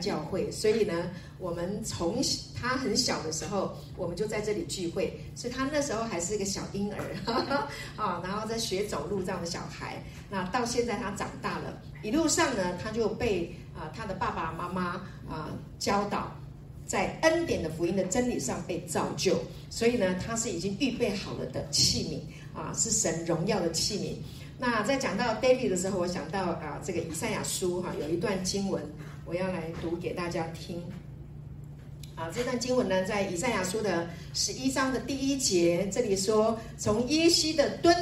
教会，所以呢，我们从他很小的时候，我们就在这里聚会，所以他那时候还是一个小婴儿，啊，然后在学走路这样的小孩。那到现在他长大了，一路上呢，他就被啊他的爸爸妈妈啊教导，在恩典的福音的真理上被造就，所以呢，他是已经预备好了的器皿。啊，是神荣耀的器皿。那在讲到 David 的时候，我想到啊，这个以赛亚书哈、有一段经文，我要来读给大家听。啊，这段经文呢，在以赛亚书的十一章的第一节，这里说：从耶西的墩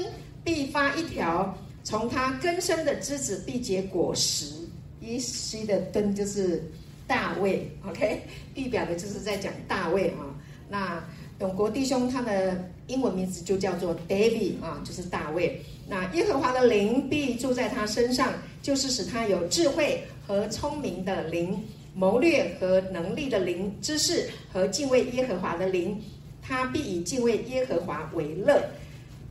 必发一条，从他根生的枝子必结果实。耶西的墩就是大卫，OK，预表的就是在讲大卫啊。那永国弟兄他的英文名字就叫做 David 啊，就是大卫。那耶和华的灵必住在他身上，就是使他有智慧和聪明的灵，谋略和能力的灵，知识和敬畏耶和华的灵。他必以敬畏耶和华为乐。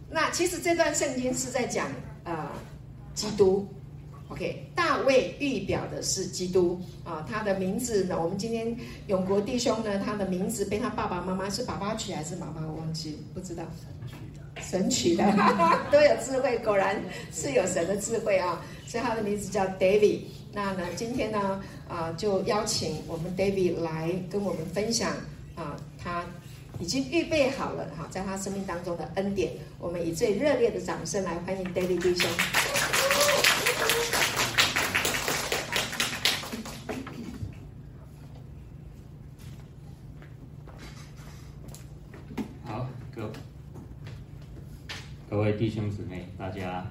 那其实这段圣经是在讲呃基督。OK，大卫预表的是基督啊，他的名字呢，我们今天永国弟兄呢，他的名字被他爸爸妈妈是爸爸取还是妈妈？我忘记不知道。神取的，都有智慧，果然是有神的智慧啊！所以他的名字叫 David。那呢，今天呢，啊，就邀请我们 David 来跟我们分享啊，他已经预备好了哈，在他生命当中的恩典。我们以最热烈的掌声来欢迎 David 弟兄。各位弟兄姊妹，大家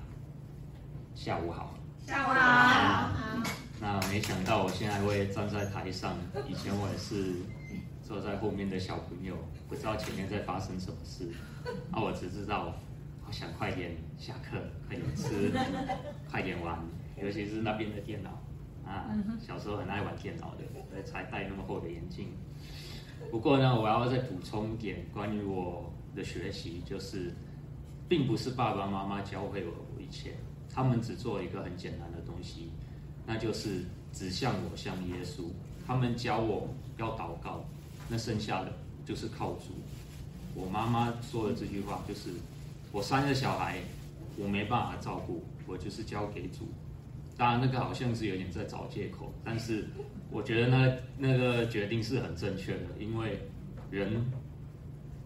下午好。下午好。那没想到我现在会站在台上，以前我也是坐在后面的小朋友，不知道前面在发生什么事。啊，我只知道，我想快点下课，快点吃，快点玩，尤其是那边的电脑啊，小时候很爱玩电脑的，所以才戴那么厚的眼镜。不过呢，我要再补充一点关于我的学习，就是。并不是爸爸妈妈教会我一切，他们只做一个很简单的东西，那就是指向我，像耶稣。他们教我要祷告，那剩下的就是靠主。我妈妈说的这句话就是：我三个小孩，我没办法照顾，我就是交给主。当然，那个好像是有点在找借口，但是我觉得那那个决定是很正确的，因为人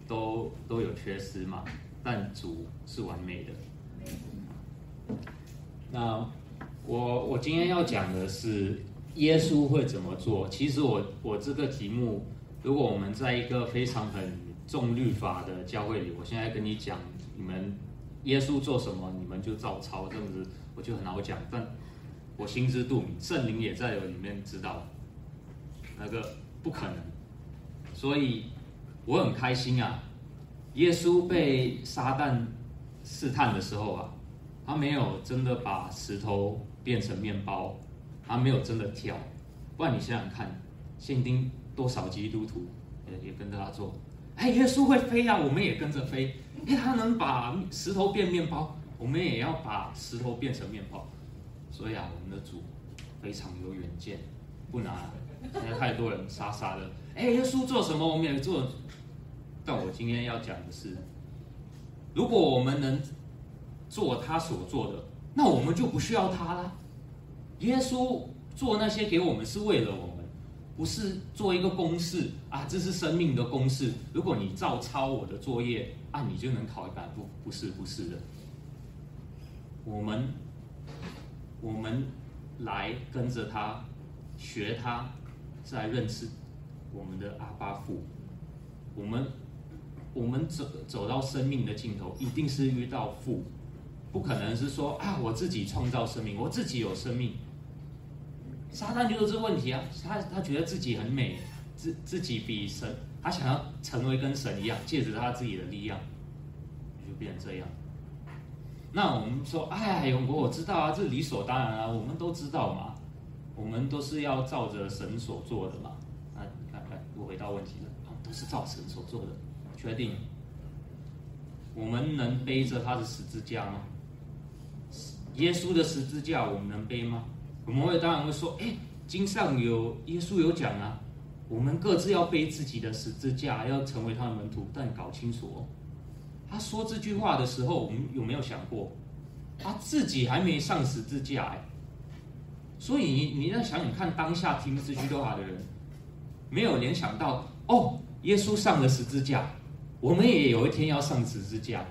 都都有缺失嘛。但主是完美的。那我我今天要讲的是耶稣会怎么做？其实我我这个题目，如果我们在一个非常很重律法的教会里，我现在跟你讲，你们耶稣做什么，你们就照抄，这样子我就很好讲。但我心知肚明，圣灵也在里面知道，那个不可能。所以我很开心啊。耶稣被撒旦试探的时候啊，他没有真的把石头变成面包，他没有真的跳。不然你想想看，现今多少基督徒也也跟着他做。哎，耶稣会飞啊，我们也跟着飞。哎，他能把石头变面包，我们也要把石头变成面包。所以啊，我们的主非常有远见，不难。现在太多人傻傻的，哎，耶稣做什么，我们也做。但我今天要讲的是，如果我们能做他所做的，那我们就不需要他了。耶稣做那些给我们是为了我们，不是做一个公式啊，这是生命的公式。如果你照抄我的作业啊，你就能考一百。不，不是，不是的。我们我们来跟着他学他，在认识我们的阿爸父，我们。我们走走到生命的尽头，一定是遇到父，不可能是说啊，我自己创造生命，我自己有生命。撒旦就是这问题啊，他他觉得自己很美，自自己比神，他想要成为跟神一样，借着他自己的力量，就变成这样。那我们说，哎，永国，我知道啊，这理所当然啊，我们都知道嘛，我们都是要照着神所做的嘛。那看看，我回到问题了，都是照神所做的。确定，我们能背着他的十字架吗？耶稣的十字架我们能背吗？我们会当然会说，哎，经上有耶稣有讲啊，我们各自要背自己的十字架，要成为他的门徒。但搞清楚哦，他说这句话的时候，我们有没有想过，他自己还没上十字架哎？所以你你要想想看，当下听这句话的人，没有联想到哦，耶稣上了十字架，我们也有一天要上十字架。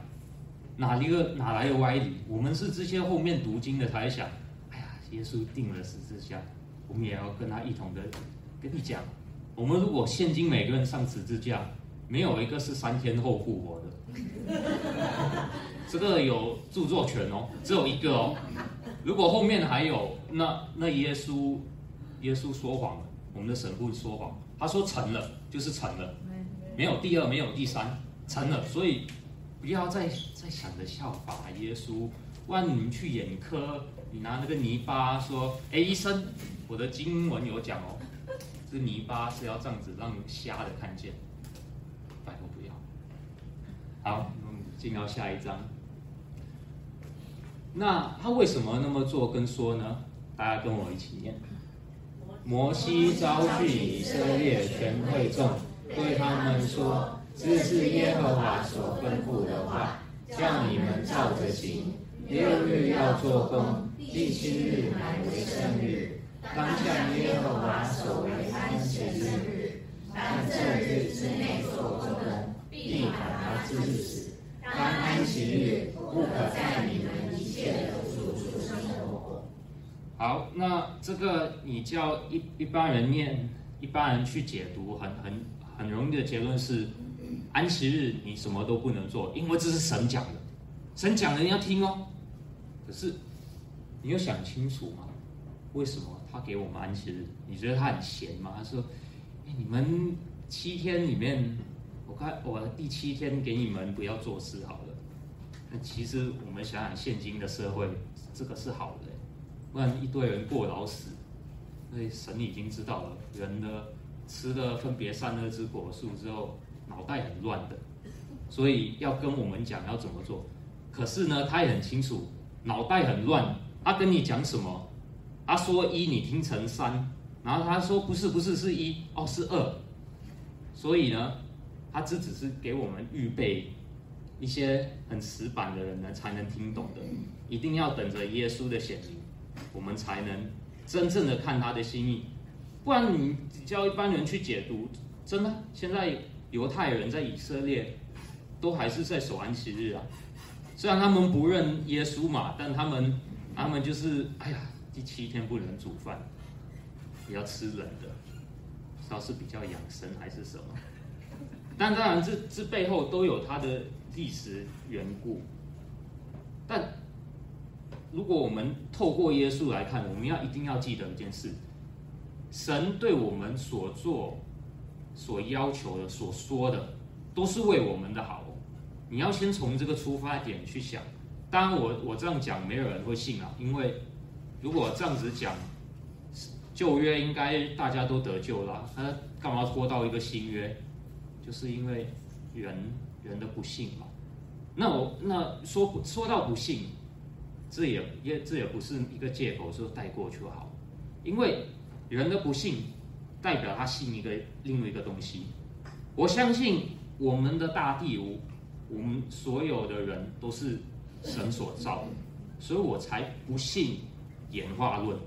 哪一个哪来的歪理？我们是这些后面读经的才想，哎呀，耶稣定了十字架，我们也要跟他一同的跟你讲。我们如果现今每个人上十字架，没有一个是三天后复活的，这个有著作权哦，只有一个哦。如果后面还有，那那耶稣耶稣说谎了，我们的神父说谎，他说成了就是成了，没有第二，没有第三，成了，所以。不要再再想着效法耶稣，不然你们去眼科，你拿那个泥巴说：“哎，医生，我的经文有讲哦，这泥巴是要这样子让瞎的看见。”拜托不要。好，我们进到下一章。那他为什么那么做跟说呢？大家跟我一起念：摩西招聚以色列全会众，对他们说。这是耶和华所吩咐的话，叫你们照着行。六日要做工，第七日乃为圣日，当向耶和华守为安息日。但这日之内做工的，必把他治死。当安息日，不可在你们一切的住处生活。好，那这个你叫一一般人念，一般人去解读，很很很容易的结论是。安息日你什么都不能做，因为这是神讲的，神讲的你要听哦。可是你有想清楚吗？为什么他给我们安息日？你觉得他很闲吗？他说：“，你们七天里面，我看我第七天给你们不要做事好了。”那其实我们想想，现今的社会，这个是好的，不然一堆人过劳死。所以神已经知道了，人的吃了分别善恶之果树之后。脑袋很乱的，所以要跟我们讲要怎么做。可是呢，他也很清楚，脑袋很乱。他跟你讲什么？他说一，你听成三，然后他说不是，不是，是一，哦，是二。所以呢，他这只是给我们预备一些很死板的人呢才能听懂的。一定要等着耶稣的显明，我们才能真正的看他的心意。不然你叫一般人去解读，真的现在。犹太人在以色列都还是在守安息日啊，虽然他们不认耶稣嘛，但他们他们就是哎呀，第七天不能煮饭，也要吃冷的，不知道是比较养生还是什么。但当然这这背后都有它的历史缘故。但如果我们透过耶稣来看，我们要一定要记得一件事：神对我们所做。所要求的、所说的，都是为我们的好。你要先从这个出发点去想。当然我，我这样讲，没有人会信啊。因为如果这样子讲，旧约应该大家都得救了，那干嘛拖到一个新约？就是因为人人的不信嘛。那我那说说到不信，这也也这也不是一个借口，说带过就好。因为人的不信。代表他信一个另外一个东西，我相信我们的大地，我我们所有的人都是神所造的，所以我才不信演化论。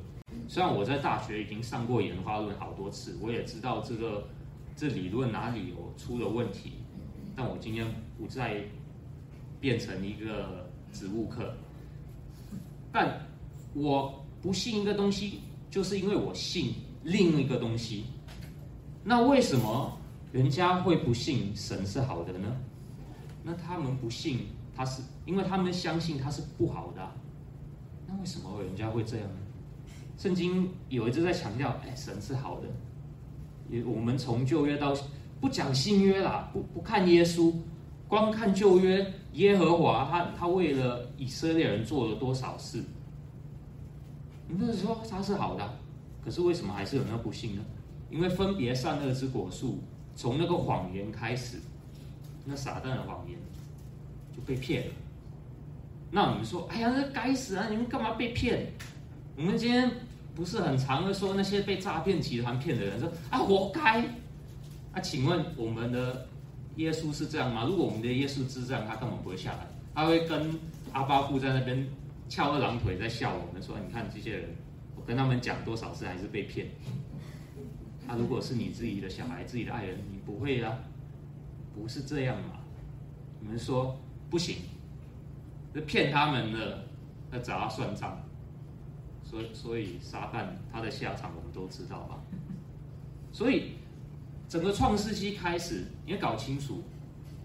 虽然我在大学已经上过演化论好多次，我也知道这个这理论哪里有出了问题，但我今天不再变成一个植物课。但我不信一个东西，就是因为我信。另一个东西，那为什么人家会不信神是好的呢？那他们不信他是，因为他们相信他是不好的。那为什么人家会这样呢？圣经有一直在强调，哎，神是好的。也我们从旧约到不讲新约啦，不不看耶稣，光看旧约，耶和华他他为了以色列人做了多少事？你不是说他是好的？可是为什么还是有人不信呢？因为分别善恶之果树，从那个谎言开始，那撒旦的谎言就被骗了。那你们说，哎呀，那该死啊！你们干嘛被骗？我们今天不是很常的说那些被诈骗集团骗的人说啊，活该。啊，请问我们的耶稣是这样吗？如果我们的耶稣是这样，他根本不会下来，他会跟阿巴父在那边翘二郎腿，在笑我们说：“你看这些人，我跟他们讲多少次还是被骗。”他如果是你自己的小孩、自己的爱人，你不会啊？不是这样嘛？你们说不行，是骗他们的，要找他算账。所以，所以撒旦他的下场我们都知道吧？所以。整个创世纪开始，你要搞清楚，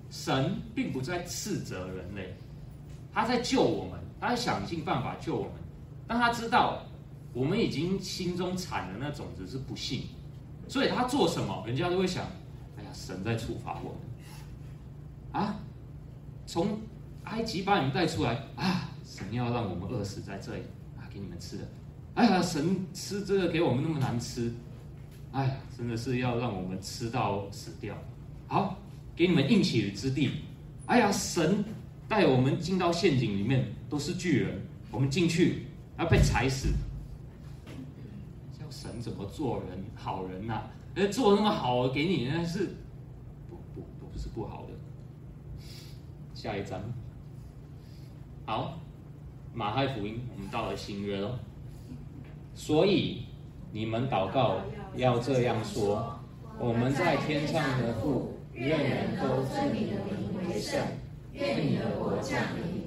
神并不在斥责人类，他在救我们，他想尽办法救我们。但他知道我们已经心中产的那种子是不幸，所以他做什么，人家都会想：哎呀，神在处罚我们啊！从埃及把你们带出来啊，神要让我们饿死在这里啊，给你们吃的。哎呀，神吃这个给我们那么难吃。哎呀，真的是要让我们吃到死掉。好，给你们应许之地。哎呀，神带我们进到陷阱里面，都是巨人，我们进去要被踩死。叫神怎么做人？好人呐、啊，哎，做那么好给你，那是不不不是不好的。下一章，好，马太福音，我们到了新约了，所以。你们祷告要这样说：我们在天上的父，愿人都尊你的名为圣，愿你的国降临，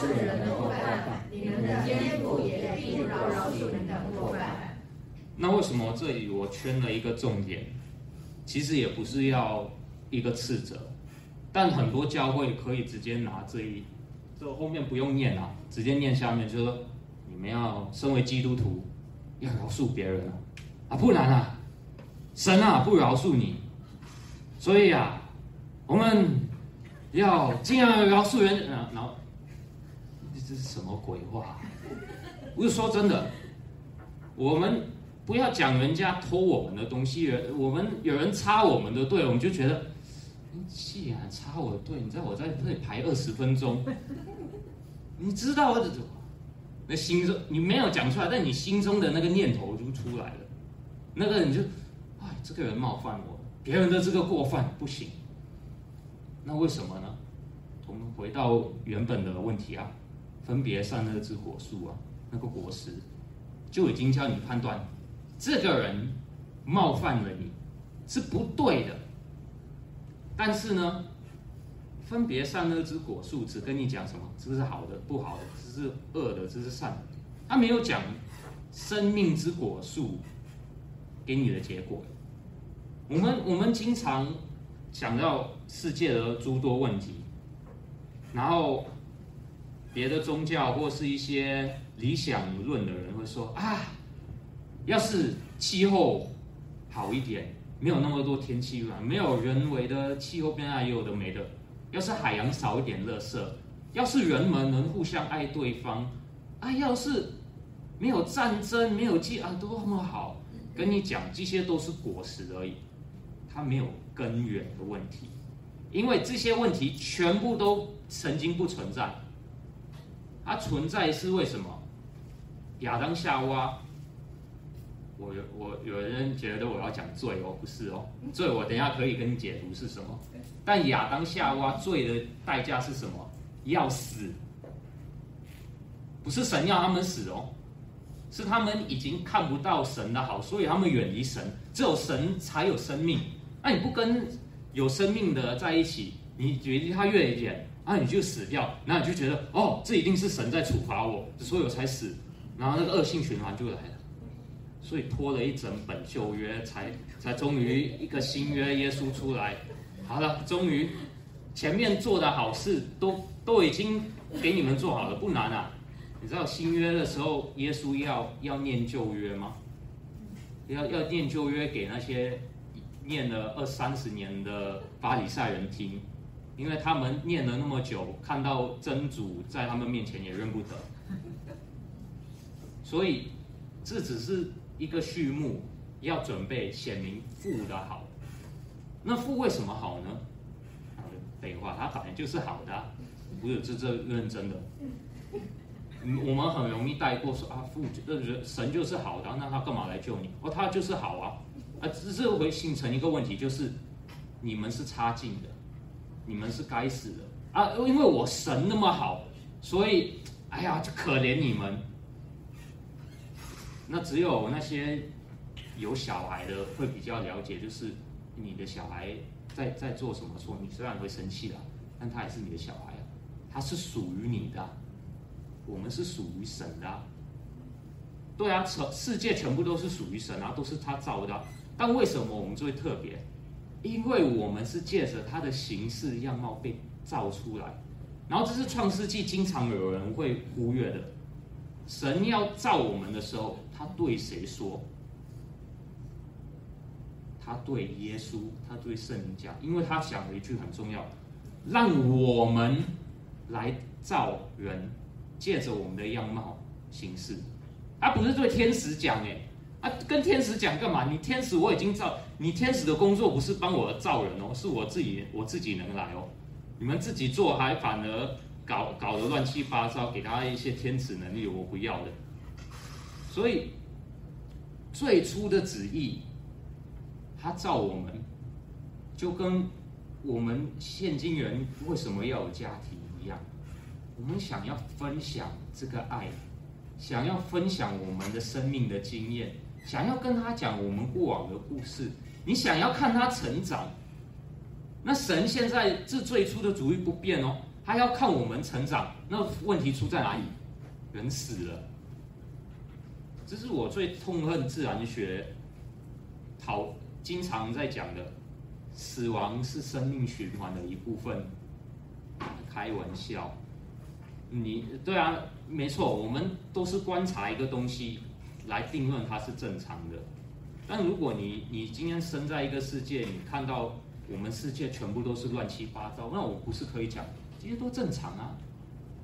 不饶恕人的过犯，你们的天父也必不饶恕你们的过犯。那为什么这里我圈了一个重点？其实也不是要一个斥责，但很多教会可以直接拿这一。这后面不用念啊，直接念下面，就说你们要身为基督徒，要饶恕别人啊，啊，不然啊，神啊不饶恕你，所以啊，我们要尽量饶恕人啊，然后这是什么鬼话？不是说真的，我们不要讲人家偷我们的东西，我们有人插我们的队，我们就觉得。既然插我的队，你在我在这里排二十分钟，你知道我的那心中你没有讲出来，但你心中的那个念头就出来了。那个你就，哎，这个人冒犯我，别人的这个过犯不行。那为什么呢？我们回到原本的问题啊，分别善恶之果树啊，那个果实就已经叫你判断，这个人冒犯了你是不对的。但是呢，分别善恶之果树只跟你讲什么？这是好的，不好的，这是恶的，这是善的。他没有讲生命之果树给你的结果。我们我们经常讲到世界的诸多问题，然后别的宗教或是一些理想论的人会说啊，要是气候好一点。没有那么多天气污染，没有人为的气候变化，有的没的。要是海洋少一点垃圾，要是人们能互相爱对方，啊，要是没有战争，没有饥啊，多么好！跟你讲，这些都是果实而已，它没有根源的问题，因为这些问题全部都曾经不存在。它存在是为什么？亚当夏娃。我有我有人觉得我要讲罪哦，不是哦，罪我等一下可以跟你解读是什么。但亚当夏娃罪的代价是什么？要死，不是神要他们死哦，是他们已经看不到神的好，所以他们远离神。只有神才有生命，那你不跟有生命的在一起，你离他越远，啊，你就死掉，然后你就觉得哦，这一定是神在处罚我，所以我才死，然后那个恶性循环就来了。所以拖了一整本旧约才，才终于一个新约耶稣出来。好了，终于前面做的好事都都已经给你们做好了，不难啊。你知道新约的时候，耶稣要要念旧约吗？要要念旧约给那些念了二三十年的法利赛人听，因为他们念了那么久，看到真主在他们面前也认不得，所以这只是一个序幕，要准备显明父的好。那父为什么好呢？废话，他本来就是好的，不是这这认真的。我们很容易带过说啊，父就是神就是好的，那他干嘛来救你？哦，他就是好啊，啊，只是会形成一个问题，就是你们是差劲的，你们是该死的啊！因为我神那么好，所以哎呀，就可怜你们。那只有那些有小孩的会比较了解，就是你的小孩在在做什么错，你虽然会生气了，但他也是你的小孩啊，他是属于你的。我们是属于神的，对啊，全世界全部都是属于神啊，都是他造的啊。但为什么我们最特别？因为我们是借着他的形式样貌被造出来。然后这是创世纪经常有人会忽略的。神要造我们的时候，他对谁说？他对耶稣，他对圣灵讲，因为他讲了一句很重要：让我们来造人。借着我们的样貌形式，他不是对天使讲哎，啊，跟天使讲干嘛？你天使我已经造，你天使的工作不是帮我造人哦，是我自己我自己能来哦，你们自己做还反而搞搞得乱七八糟，给他一些天使能力，我不要的。所以最初的旨意，他造我们，就跟我们现今人为什么要有家庭一样。我们想要分享这个爱，想要分享我们的生命的经验，想要跟他讲我们过往的故事。你想要看他成长，那神现在这最初的主意不变哦，他要看我们成长。那问题出在哪里？人死了，这是我最痛恨自然学讨经常在讲的，死亡是生命循环的一部分。开玩笑。你对啊，没错，我们都是观察一个东西来定论它是正常的。但如果你你今天生在一个世界，你看到我们世界全部都是乱七八糟，那我不是可以讲这些都正常啊？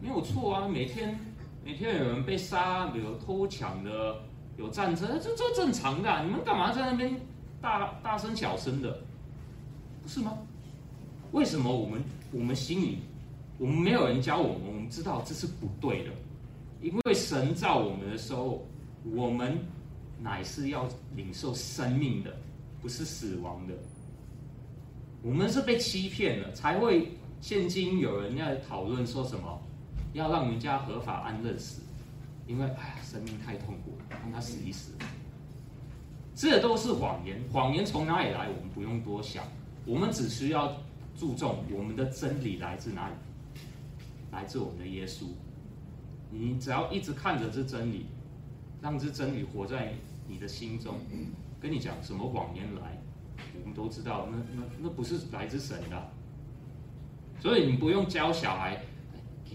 没有错啊，每天每天有人被杀，有偷抢的，有战争，这这正常的。你们干嘛在那边大大声小声的？不是吗？为什么我们我们心里？我们没有人教我们，我们知道这是不对的，因为神造我们的时候，我们乃是要领受生命的，不是死亡的。我们是被欺骗了，才会现今有人要讨论说什么，要让人家合法安乐死，因为哎呀，生命太痛苦了，让他死一死。这都是谎言，谎言从哪里来？我们不用多想，我们只需要注重我们的真理来自哪里。来自我们的耶稣，你只要一直看着这真理，让这真理活在你的心中。跟你讲什么谎言来，我们都知道，那那那不是来自神的。所以你不用教小孩，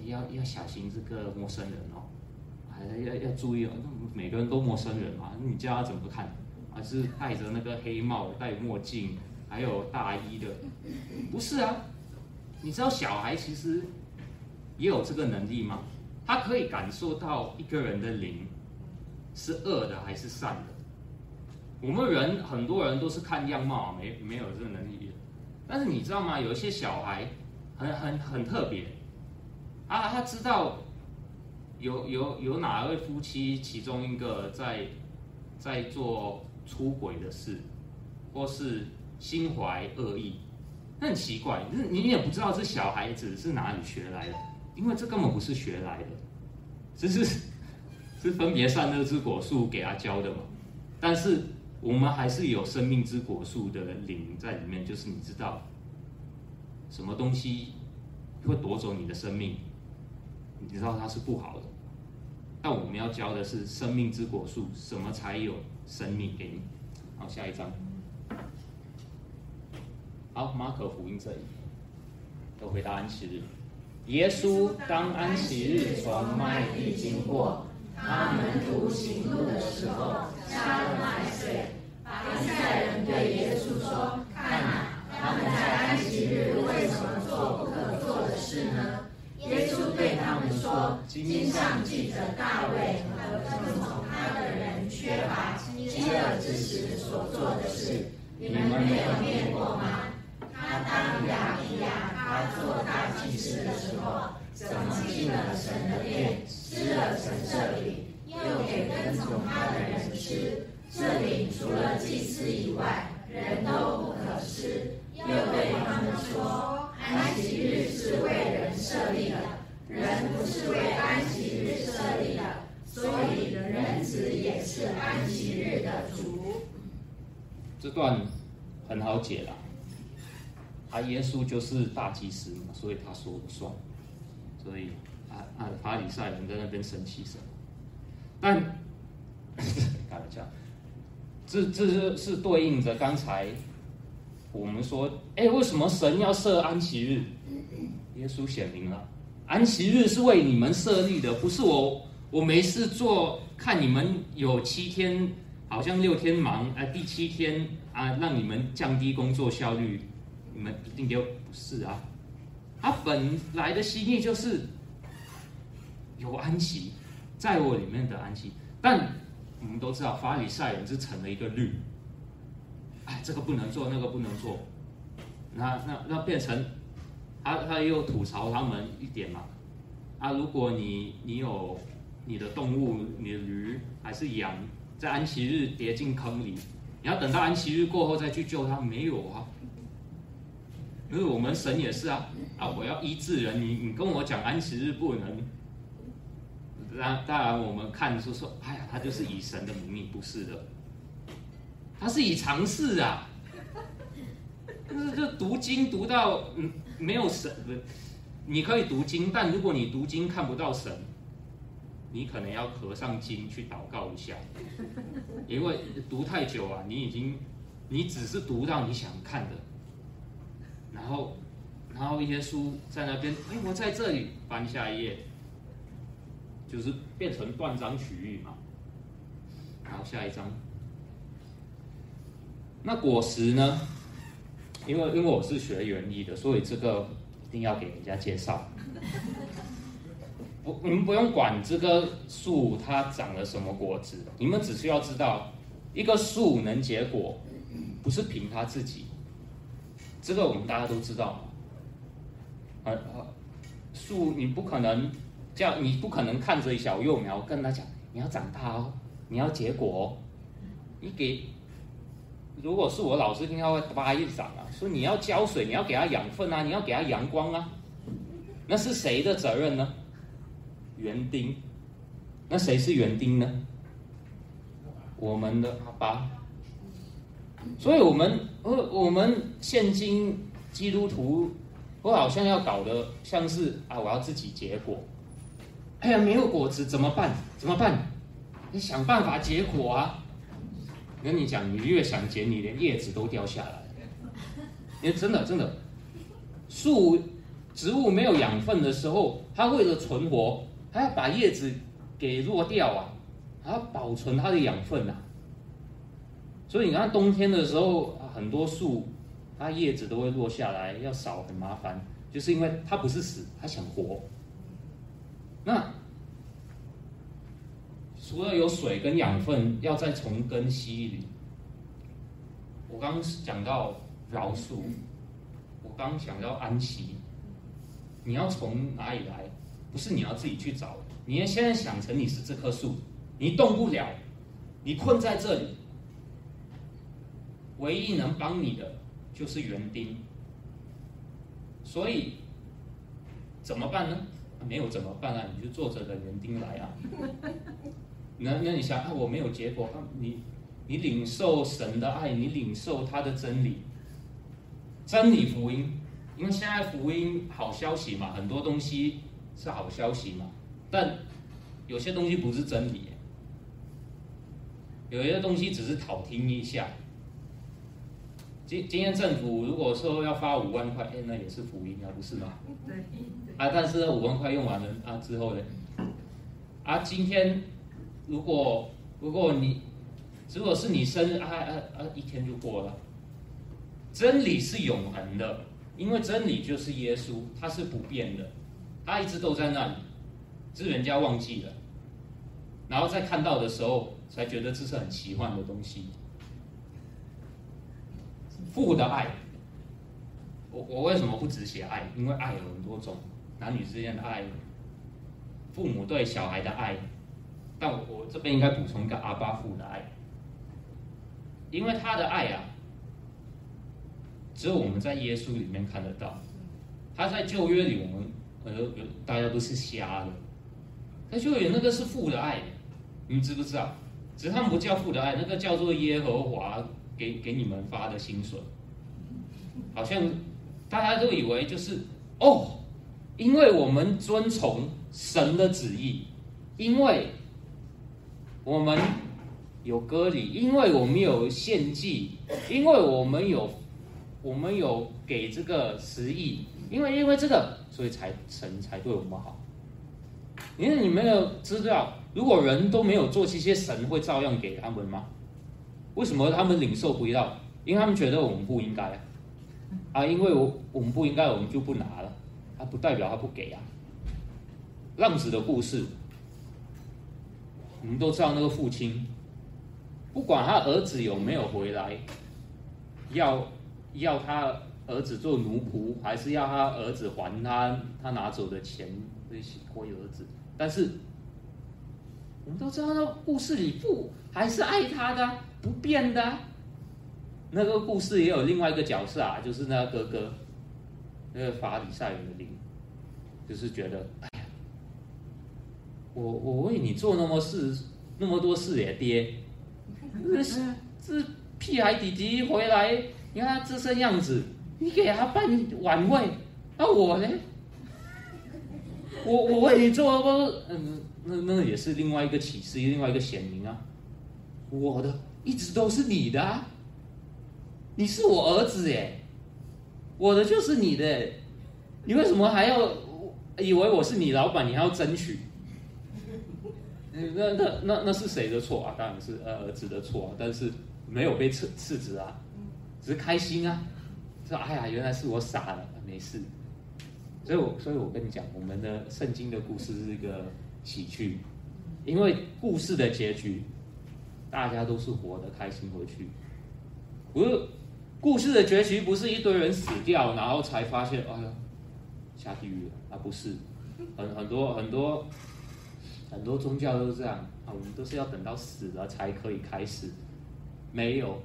要要小心这个陌生人哦，还要要注意哦。那每个人都陌生人嘛，你教他怎么看？还是戴着那个黑帽、戴墨镜，还有大衣的？不是啊，你知道小孩其实。也有这个能力吗？他可以感受到一个人的灵是恶的还是善的。我们人很多人都是看样貌，没没有这个能力。但是你知道吗？有一些小孩很很很特别啊，他知道有有有哪位夫妻其中一个在在做出轨的事，或是心怀恶意，那很奇怪，你你也不知道这小孩子是哪里学来的。因为这根本不是学来的，只是是分别善恶之果树给他教的嘛。但是我们还是有生命之果树的灵在里面，就是你知道什么东西会夺走你的生命，你知道它是不好的。但我们要教的是生命之果树，什么才有生命给你？好，下一章。好，马可福音这里，都回答安息日。耶稣当安息日从麦地经过，他门徒行路的时候，杀了麦穗。法利赛人对耶稣说：“看哪，他们在安息日为什么做不可做的事呢？”耶稣对他们说：“经上记着大卫和跟从他的人缺乏饥饿之时所做的事，你们没有念过吗？”他当亚比亚他做大祭司的时候，怎么进了神的殿，吃了神这里，又给跟从他的人吃？这里除了祭司以外，人都不可吃。又对他们说：安息日是为人设立的，人不是为安息日设立的，所以人子也是安息日的主。这段很好解了。啊，耶稣就是大祭司嘛，所以他说了算。所以啊啊，法利赛人在那边生气什么？但 开玩笑，这这是是对应着刚才我们说，哎，为什么神要设安息日？耶稣显明了，安息日是为你们设立的，不是我我没事做，看你们有七天，好像六天忙，啊，第七天啊，让你们降低工作效率。你们一定就不是啊！他本来的心意就是有安息，在我里面的安息。但我们都知道，法利赛人是成了一个律，哎，这个不能做，那个不能做，那那那变成他他又吐槽他们一点嘛。啊，如果你你有你的动物，你的驴还是羊，在安息日跌进坑里，你要等到安息日过后再去救它，没有啊？因为我们神也是啊，啊，我要医治人，你你跟我讲安息日不能，然当然我们看说说，哎呀，他就是以神的名义，不是的，他是以尝试啊，就是就读经读到嗯没有神，你可以读经，但如果你读经看不到神，你可能要合上经去祷告一下，因为读太久啊，你已经你只是读到你想看的。然后，然后耶稣在那边，哎，我在这里翻下一页，就是变成断章取义嘛。然后下一章，那果实呢？因为因为我是学园艺的，所以这个一定要给人家介绍。不，你们不用管这个树它长了什么果子，你们只需要知道，一个树能结果，不是凭它自己。这个我们大家都知道，啊啊，树你不可能叫你不可能看着小幼苗跟他讲，你要长大哦，你要结果哦，你给，如果是我老师，应该会叭一掌啊，说你要浇水，你要给他养分啊，你要给他阳光啊，那是谁的责任呢？园丁，那谁是园丁呢？我们的好吧。所以，我们呃，我们现今基督徒，我好像要搞得像是啊，我要自己结果。哎呀，没有果子怎么办？怎么办？你想办法结果啊！跟你讲，你越想结，你连叶子都掉下来。你真的真的，树植物没有养分的时候，它为了存活，它要把叶子给落掉啊，还要保存它的养分呐、啊。所以你看冬天的时候，很多树它叶子都会落下来，要扫很麻烦，就是因为它不是死，它想活。那除了有水跟养分，要再从根吸引。我刚刚讲到饶恕，我刚讲到安息，你要从哪里来？不是你要自己去找，你要现在想成你是这棵树，你动不了，你困在这里。唯一能帮你的就是园丁，所以怎么办呢？没有怎么办啊？你就坐着的园丁来啊。那那你想啊，我没有结果啊，你你领受神的爱，你领受他的真理，真理福音，因为现在福音好消息嘛，很多东西是好消息嘛，但有些东西不是真理，有些东西只是讨听一下。今今天政府如果说要发五万块，哎，那也是福音啊，不是吗？对。啊，但是五万块用完了啊之后呢？啊，今天如果如果你如果是你生日，啊啊啊，一天就过了。真理是永恒的，因为真理就是耶稣，他是不变的，他一直都在那里，只是人家忘记了，然后再看到的时候才觉得这是很奇幻的东西。父的爱，我我为什么不只写爱？因为爱有很多种，男女之间的爱，父母对小孩的爱，但我我这边应该补充一个阿爸父的爱，因为他的爱啊。只有我们在耶稣里面看得到，他在旧约里，我们呃大家都是瞎的，在旧约那个是父的爱，你们知不知道？只是他们不叫父的爱，那个叫做耶和华给给你们发的薪水，好像大家都以为就是哦，因为我们遵从神的旨意，因为我们有割礼，因为我们有献祭，因为我们有。我们有给这个十亿，因为因为这个，所以才神才对我们好。因为你没有知道，如果人都没有做这些，神会照样给他们吗？为什么他们领受不到？因为他们觉得我们不应该啊，因为我我们不应该，我们就不拿了。他不代表他不给啊。浪子的故事，我们都知道那个父亲，不管他儿子有没有回来，要。要他儿子做奴仆，还是要他儿子还他他拿走的钱这些归儿子？但是我们都知道，那故事里父还是爱他的，不变的。那个故事也有另外一个角色啊，就是那个哥哥，那个法理赛人的灵，就是觉得，哎呀，我我为你做那么事那么多事也爹，这这屁孩弟弟回来。你看他这身样子，你给他办晚会，那、啊、我呢？我我为你做不？嗯，那那也是另外一个启示，另外一个显明啊。我的一直都是你的，啊，你是我儿子耶，我的就是你的，你为什么还要以为我是你老板？你还要争取？那那那那是谁的错啊？当然是呃儿子的错，啊，但是没有被斥斥责啊。只是开心啊，说哎呀，原来是我傻了，没事。所以我，所以我跟你讲，我们的圣经的故事是一个喜剧，因为故事的结局，大家都是活得开心回去。不是，故事的结局不是一堆人死掉，然后才发现，哎呀，下地狱了。啊，不是，很很多很多很多宗教都是这样啊，我们都是要等到死了才可以开始，没有。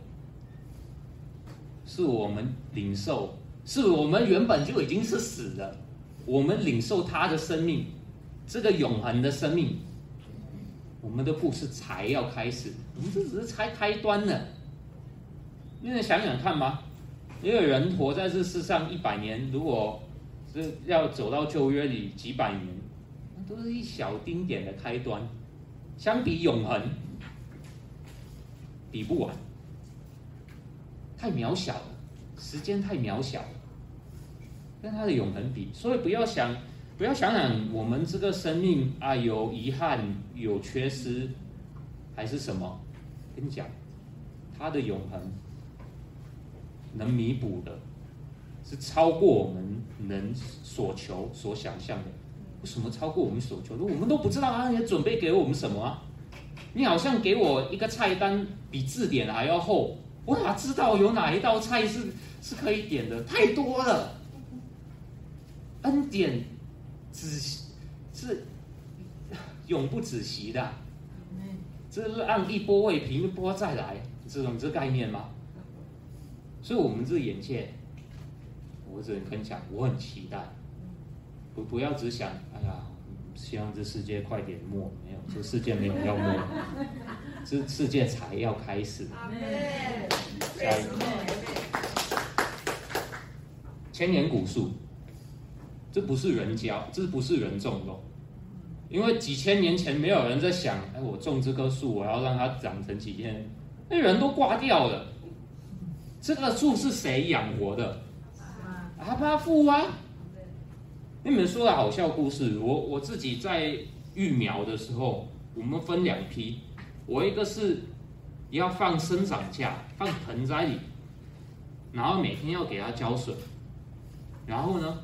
是我们领受，是我们原本就已经是死的，我们领受他的生命，这个永恒的生命，我们的故事才要开始，我们这只是才开端呢。你能想想看吗？一个人活在这世上一百年，如果是要走到旧约里几百年，那都是一小丁点的开端，相比永恒，比不完。太渺小了，时间太渺小了，跟他的永恒比，所以不要想，不要想想我们这个生命啊有遗憾、有缺失，还是什么？跟你讲，他的永恒能弥补的，是超过我们能所求、所想象的。为什么超过我们所求？我们都不知道他也准备给我们什么啊？你好像给我一个菜单，比字典还要厚。我哪知道有哪一道菜是是可以点的？太多了。恩典只是永不止息的，这是按一波未平一波再来，这种这概念吗？所以，我们这眼界，我只能跟你讲，我很期待。不不要只想，哎呀，希望这世界快点没，没有，这世界没有要没。这世界才要开始。下一个，千年古树，这不是人教，这不是人种的，因为几千年前没有人在想，哎，我种这棵树，我要让它长成几天，那人都挂掉了。这个树是谁养活的？阿爸父啊。你们说的好笑故事，我我自己在育苗的时候，我们分两批，我一个是要放生长架，放盆栽里，然后每天要给它浇水，然后呢，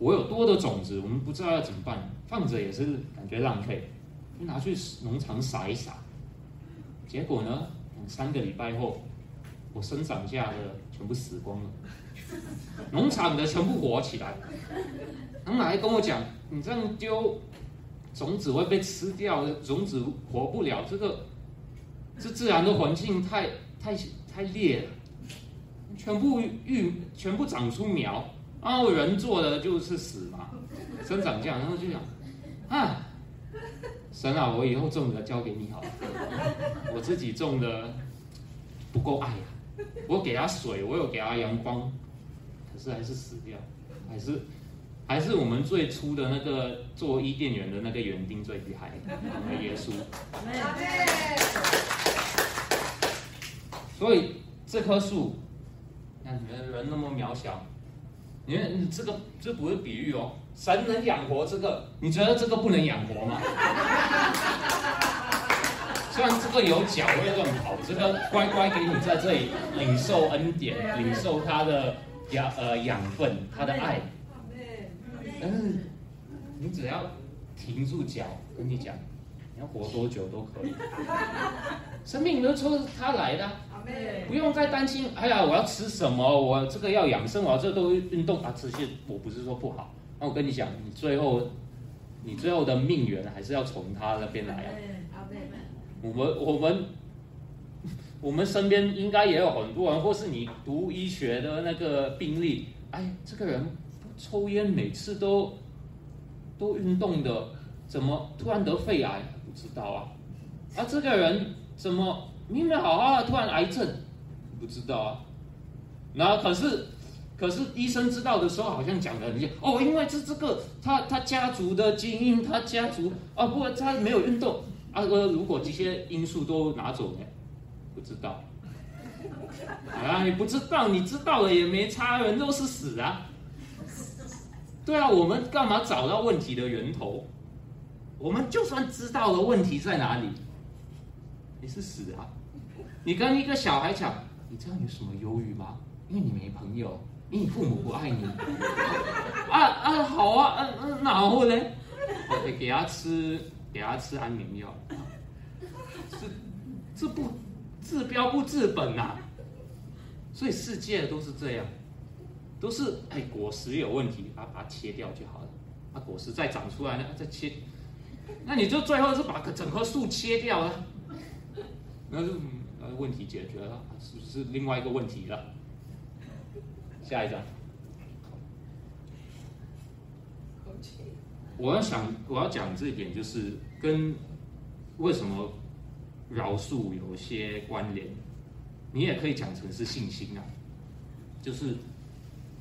我有多的种子，我们不知道要怎么办，放着也是感觉浪费，就拿去农场撒一撒，结果呢，三个礼拜后，我生长下的全部死光了，农场的全部活起来。他们还跟我讲，你这样丢种子会被吃掉，种子活不了。这个这自然的环境太太太烈了，全部育全部长出苗，然后人做的就是死嘛，生长这样，然后就讲啊，神啊，我以后种的交给你好了，我自己种的不够爱啊，我给他水，我有给他阳光，可是还是死掉，还是。还是我们最初的那个做伊甸园的那个园丁最厉害，我们耶稣。所以这棵树，看你们人那么渺小，你看这个这不是比喻哦，神能养活这个，你觉得这个不能养活吗？虽然这个有脚会乱跑，这个乖乖给你在这里领受恩典，领受他的养呃养分，他的爱。但是你只要停住脚，跟你讲，你要活多久都可以。生命的时候是他来的，不用再担心。哎呀，我要吃什么？我这个要养生，我要这都运动啊。这些我不是说不好。那我跟你讲，你最后你最后的命源还是要从他那边来啊。我们我们我们身边应该也有很多人，或是你读医学的那个病例。哎，这个人。抽烟每次都都运动的，怎么突然得肺癌？不知道啊。啊，这个人怎么明明好好的，突然癌症？不知道啊。然后可是可是医生知道的时候，好像讲的很像哦，因为这这个他他家族的基因，他家族啊，不过他没有运动啊。呃，如果这些因素都拿走呢？不知道。啊，你不知道，你知道了也没差，人都是死啊。对啊，我们干嘛找到问题的源头？我们就算知道了问题在哪里，你是死啊！你跟一个小孩讲，你这样有什么忧郁吗？因为你没朋友，因为你父母不爱你。啊啊，好啊，嗯、啊、嗯，然后呢？我给他吃，给他吃安眠药。这这不治标不治本呐、啊！所以世界都是这样。都是哎，果实有问题，把把它切掉就好了。啊，果实再长出来呢，再切，那你就最后是把整棵树切掉了，那就呃问题解决了，是不是另外一个问题了？下一张。我要想我要讲这一点，就是跟为什么饶恕有些关联，你也可以讲成是信心啊，就是。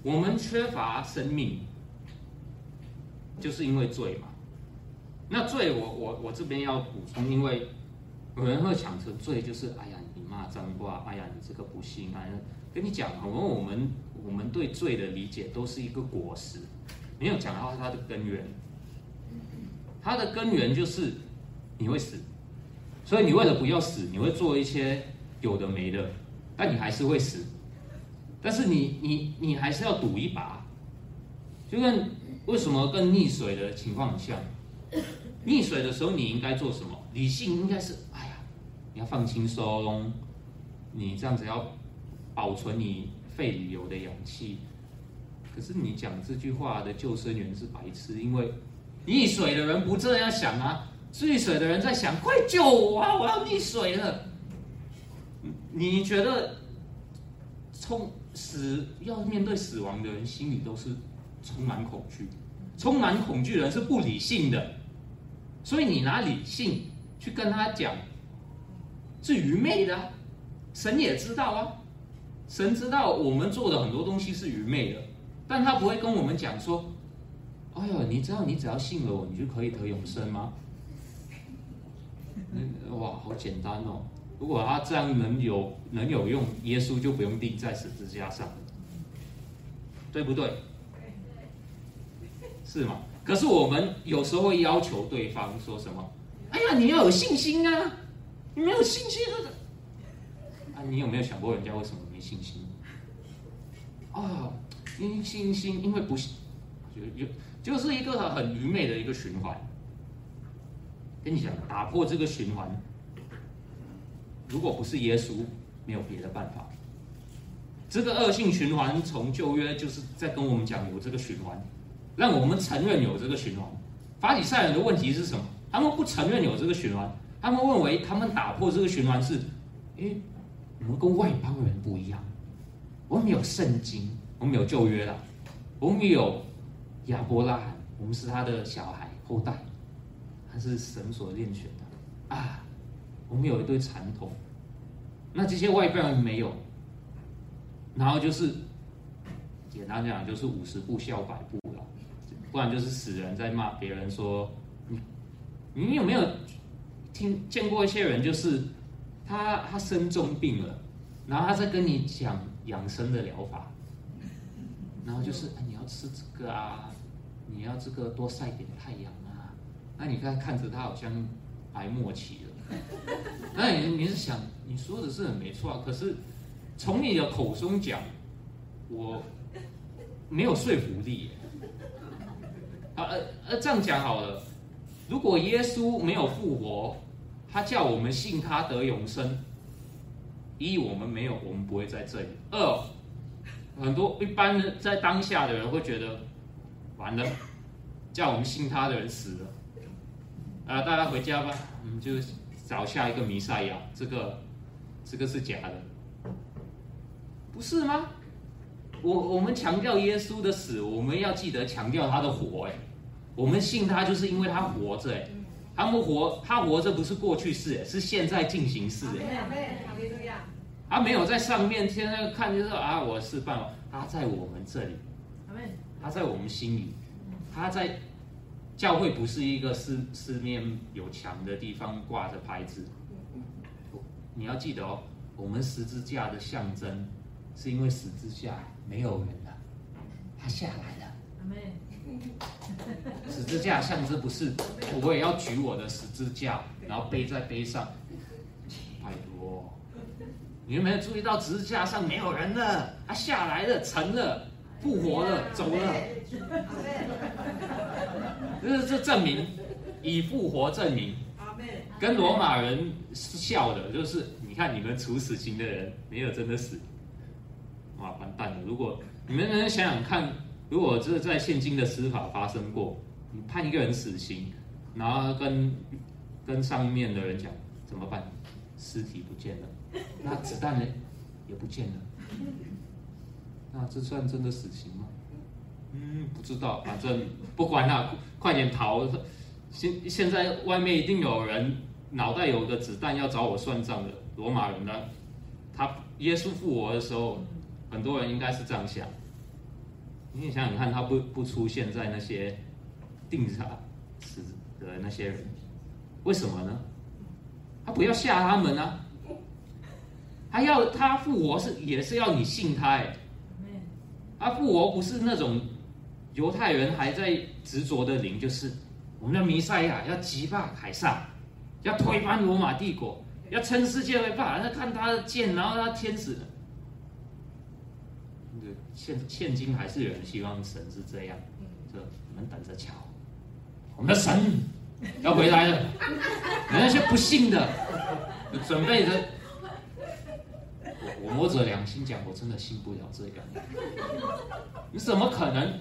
我们缺乏生命，就是因为罪嘛。那罪我，我我这边要补充，因为有人会想成罪就是，哎呀，你骂脏话，哎呀，你这个不信啊。跟你讲，我们我们我们对罪的理解都是一个果实，没有讲到它的根源。它的根源就是你会死，所以你为了不要死，你会做一些有的没的，但你还是会死。但是你你你还是要赌一把，就跟为什么跟溺水的情况很像？溺水的时候你应该做什么？理性应该是，哎呀，你要放轻松，你这样子要保存你肺里有的氧气。可是你讲这句话的救生员是白痴，因为溺水的人不这样想啊，溺水的人在想，快救我啊，我要溺水了。你觉得冲？死要面对死亡的人，心里都是充满恐惧。充满恐惧的人是不理性的，所以你拿理性去跟他讲，是愚昧的。神也知道啊，神知道我们做的很多东西是愚昧的，但他不会跟我们讲说：“哎呦，你知道你只要信了我，你就可以得永生吗？”哇，好简单哦！如果他这样能有能有用，耶稣就不用钉在十字架上，对不对？是吗？可是我们有时候会要求对方说什么？哎呀，你要有信心啊！你没有信心，啊，你有没有想过人家为什么没信心？啊，因信心，因为不信，有有，就是一个很愚昧的一个循环。跟你讲，打破这个循环，如果不是耶稣，没有别的办法。这个恶性循环从旧约就是在跟我们讲有这个循环，让我们承认有这个循环。法利赛人的问题是什么？他们不承认有这个循环，他们认为他们打破这个循环是，诶，我们跟外邦人不一样，我们有圣经，我们有旧约了，我们有亚伯拉罕，我们是他的小孩后代。他是神所拣选的啊！我们有一对传统，那这些外邦人没有。然后就是简单讲，就是五十步笑百步了，不然就是死人在骂别人说你。你有没有听见过一些人，就是他他生重病了，然后他在跟你讲养生的疗法，然后就是你要吃这个啊，你要这个多晒点太阳啊。那你看看着他好像白末期了，那你你是想你说的是很没错，可是从你的口中讲，我没有说服力。啊呃呃，这样讲好了，如果耶稣没有复活，他叫我们信他得永生，一我们没有，我们不会在这里；二很多一般在当下的人会觉得完了，叫我们信他的人死了。啊，大家回家吧，我们就找下一个弥赛亚。这个，这个是假的，不是吗？我我们强调耶稣的死，我们要记得强调他的活。哎，我们信他，就是因为他活着。哎，他不活，他活着不是过去式，是现在进行式。哎，他没有在上面现在看，就是啊，我是办法，他在我们这里，他在我们心里，他在。教会不是一个四四面有墙的地方挂着牌子，你要记得哦，我们十字架的象征，是因为十字架没有人了，他下来了。十字架象征不是我也要举我的十字架，然后背在背上。拜托，你有没有注意到十字架上没有人了？他下来了，成了，复活了，走了。这是这证明，以复活证明，跟罗马人笑的，就是你看你们处死刑的人没有真的死，哇，完蛋了！如果你们能想想看，如果这在现今的司法发生过，你判一个人死刑，然后跟跟上面的人讲怎么办？尸体不见了，那子弹呢？也不见了，那这算真的死刑吗？嗯，不知道，反正不管他，快点逃！现现在外面一定有人脑袋有个子弹要找我算账的，罗马人呢？他耶稣复活的时候，很多人应该是这样想。你想想看，他不不出现在那些钉上死的那些人，为什么呢？他不要吓他们啊！他要他复活是也是要你信他哎，他复活不是那种。犹太人还在执着的灵，就是我们的弥赛亚要击败凯撒，要推翻罗马帝国，要称世界为霸。那看他的剑，然后他天使。现现今还是有人希望神是这样，这我们等着瞧，我们的神要回来了。那些不信的，准备着。我摸着良心讲，我真的信不了这个。你怎么可能？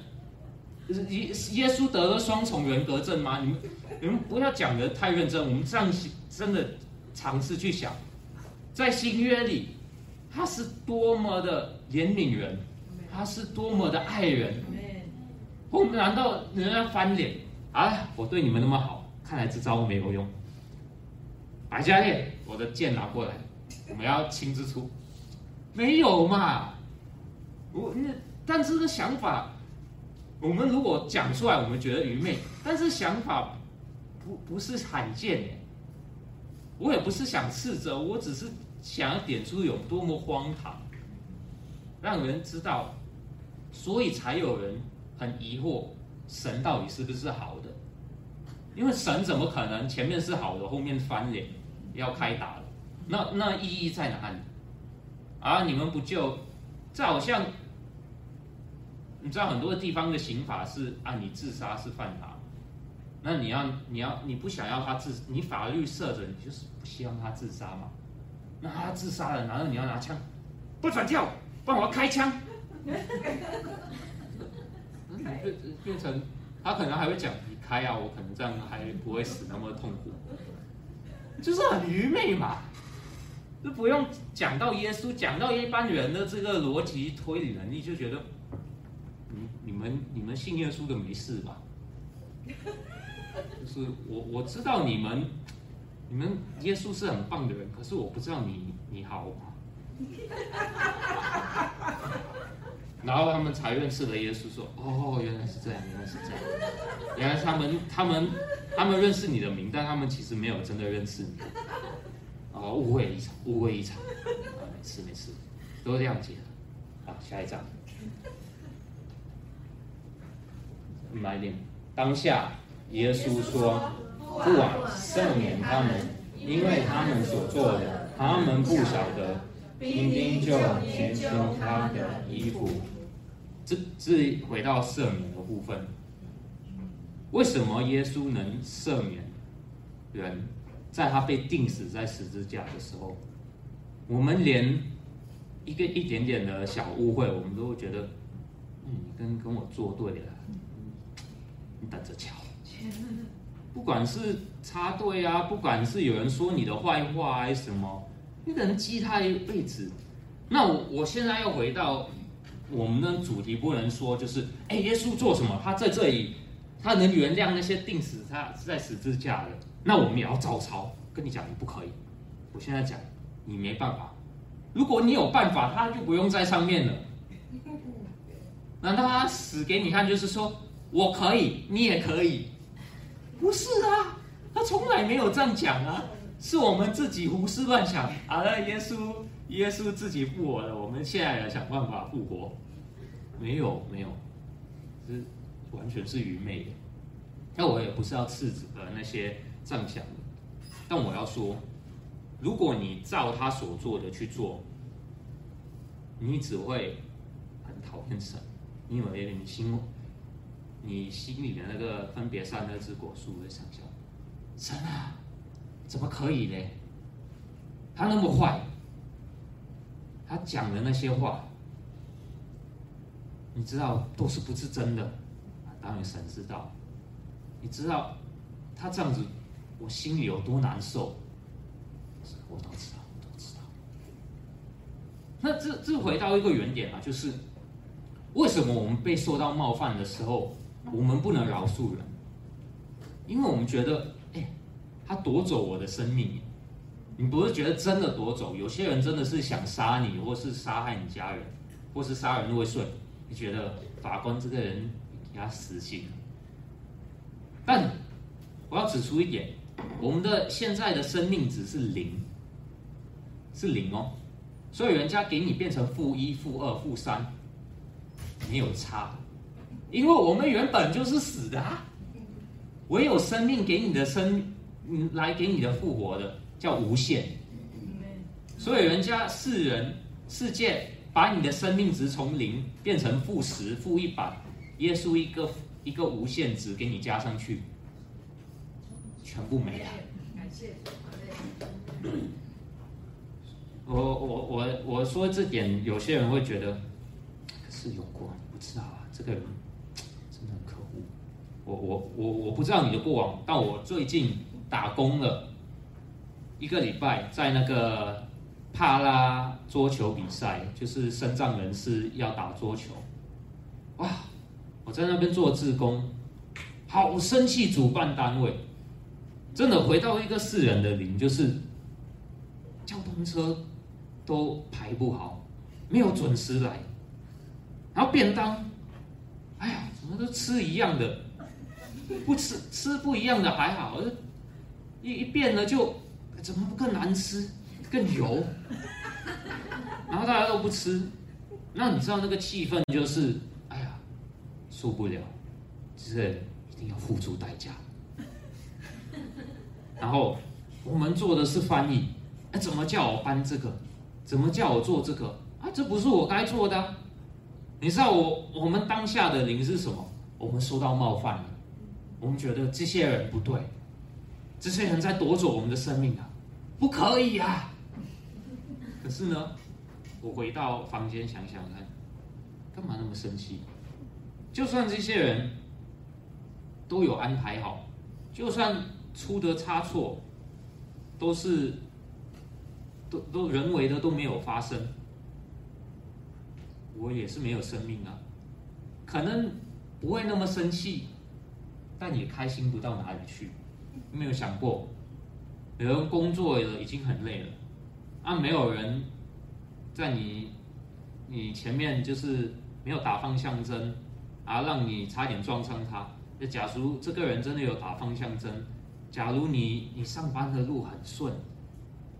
耶耶稣得了双重人格症吗？你们你们不要讲得太认真。我们这样真的尝试去想，在新约里，他是多么的怜悯人，他是多么的爱人。我们难道人家翻脸啊？我对你们那么好，看来这招没有用。白加列，我的剑拿过来，我们要亲自出。没有嘛？我那但这想法。我们如果讲出来，我们觉得愚昧，但是想法不不是罕见耶。我也不是想斥责，我只是想要点出有多么荒唐，让人知道，所以才有人很疑惑，神到底是不是好的？因为神怎么可能前面是好的，后面翻脸要开打了？那那意义在哪里？啊，你们不救这好像？你知道很多地方的刑法是啊，你自杀是犯法，那你要你要你不想要他自，你法律设着，你就是不希望他自杀嘛？那他自杀了，然后你要拿枪，不准跳，帮我开枪，变变成他可能还会讲你开啊，我可能这样还不会死那么痛苦，就是很愚昧嘛，就不用讲到耶稣，讲到一般人的这个逻辑推理能力，就觉得。你你们你们信耶稣的没事吧？就是我我知道你们你们耶稣是很棒的人，可是我不知道你你好？然后他们才认识了耶稣，说哦，原来是这样，原来是这样，原来他们他们他们认识你的名，但他们其实没有真的认识你。误会一场，误会一场，啊，没事没事，都谅解了。好，下一张。来点，当下耶稣说：“不啊，赦免他们，因为他们所做的，他们不晓得。”兵丁就剪去他的衣服。这这回到赦免的部分，为什么耶稣能赦免人？在他被钉死在十字架的时候，我们连一个一点点的小误会，我们都会觉得，你跟跟我作对了。你等着瞧，不管是插队啊，不管是有人说你的坏话还是什么，你可能记他一辈子。那我我现在要回到我们的主题，不能说就是，哎，耶稣做什么？他在这里，他能原谅那些钉死他在十字架的，那我们也要照抄。跟你讲，你不可以。我现在讲，你没办法。如果你有办法，他就不用在上面了。难道他死给你看，就是说？我可以，你也可以，不是啊？他从来没有这样讲啊，是我们自己胡思乱想。好了，耶稣，耶稣自己复活了，我们现在来想办法复活。没有，没有，是完全是愚昧的。那我也不是要斥责那些这样想的，但我要说，如果你照他所做的去做，你只会很讨厌神，因为你心。你心里的那个分别善恶之果树会想象，神啊，怎么可以呢？他那么坏，他讲的那些话，你知道都是不是真的？当然神知道，你知道他这样子，我心里有多难受，我都知道，我都知道。那这这回到一个原点啊，就是为什么我们被受到冒犯的时候，我们不能饶恕人，因为我们觉得，哎，他夺走我的生命，你不是觉得真的夺走？有些人真的是想杀你，或是杀害你家人，或是杀人未遂，你觉得法官这个人给他死刑？但我要指出一点，我们的现在的生命值是零，是零哦，所以人家给你变成负一、负二、负三，没有差。因为我们原本就是死的啊，唯有生命给你的生，嗯，来给你的复活的叫无限。所以人家世人世界把你的生命值从零变成负十、负一百，耶稣一个一个无限值给你加上去，全部没了。感谢。我我我我说这点，有些人会觉得，可是有过，你不知道啊，这个人真的很可恶。我我我我不知道你的过往，但我最近打工了一个礼拜，在那个帕拉桌球比赛，就是身障人士要打桌球，哇！我在那边做志工，好生气主办单位，真的回到一个世人的灵，就是交通车都排不好，没有准时来，然后便当，哎呀，怎么都吃一样的。不吃吃不一样的还好，一一变了就怎么不更难吃，更油？然后大家都不吃，那你知道那个气氛就是，哎呀，受不了，这一定要付出代价。然后我们做的是翻译，哎，怎么叫我搬这个？怎么叫我做这个？啊，这不是我该做的。你知道我我们当下的灵是什么？我们受到冒犯了，我们觉得这些人不对，这些人在夺走我们的生命啊，不可以啊。可是呢，我回到房间想想看，干嘛那么生气？就算这些人都有安排好，就算出的差错，都是都都人为的都没有发生。我也是没有生命啊，可能不会那么生气，但也开心不到哪里去。没有想过，有人工作了已经很累了，啊，没有人在你你前面就是没有打方向针，啊，让你差点撞上他。假如这个人真的有打方向针，假如你你上班的路很顺，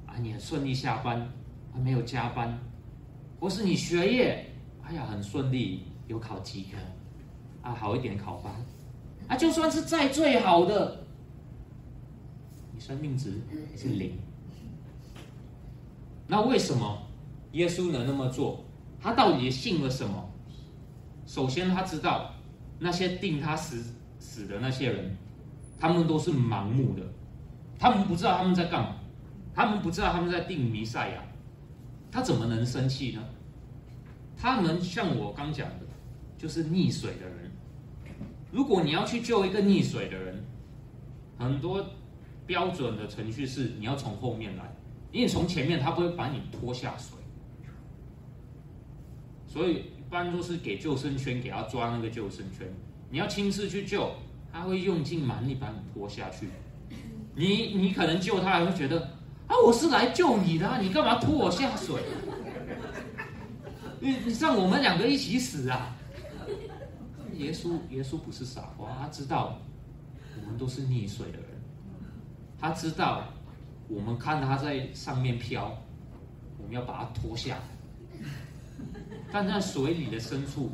啊，你很顺利下班，啊，没有加班，或是你学业。哎呀，很顺利，有考及格，啊，好一点考班，啊，就算是再最好的，你生命值是零。那为什么耶稣能那么做？他到底信了什么？首先，他知道那些定他死死的那些人，他们都是盲目的，他们不知道他们在干嘛，他们不知道他们在定弥赛亚，他怎么能生气呢？他们像我刚讲的，就是溺水的人。如果你要去救一个溺水的人，很多标准的程序是你要从后面来，因为从前面他不会把你拖下水。所以一般都是给救生圈，给他抓那个救生圈。你要亲自去救，他会用尽蛮力把你拖下去。你你可能救他还会觉得啊，我是来救你的，你干嘛拖我下水？你你让我们两个一起死啊！耶稣耶稣不是傻瓜，他知道我们都是溺水的人，他知道我们看他在上面飘，我们要把他拖下。但在水里的深处，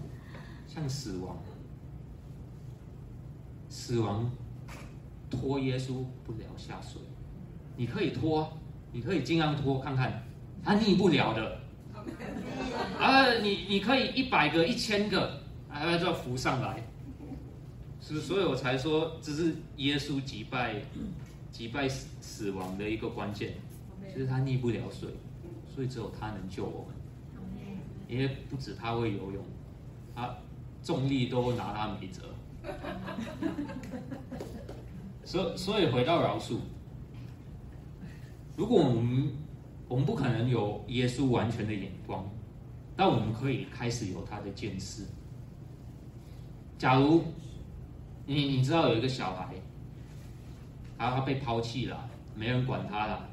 像死亡，死亡拖耶稣不了下水。你可以拖，你可以尽量拖看看，他逆不了的。啊，你你可以一百个、一千个，还要浮上来，是，所以我才说这是耶稣击败击败死死亡的一个关键，就是他逆不了水，所以只有他能救我们。因为不止他会游泳，他重力都拿他没辙。所以所以回到饶恕，如果我们。我们不可能有耶稣完全的眼光，但我们可以开始有他的见识。假如你你知道有一个小孩，他他被抛弃了，没人管他了，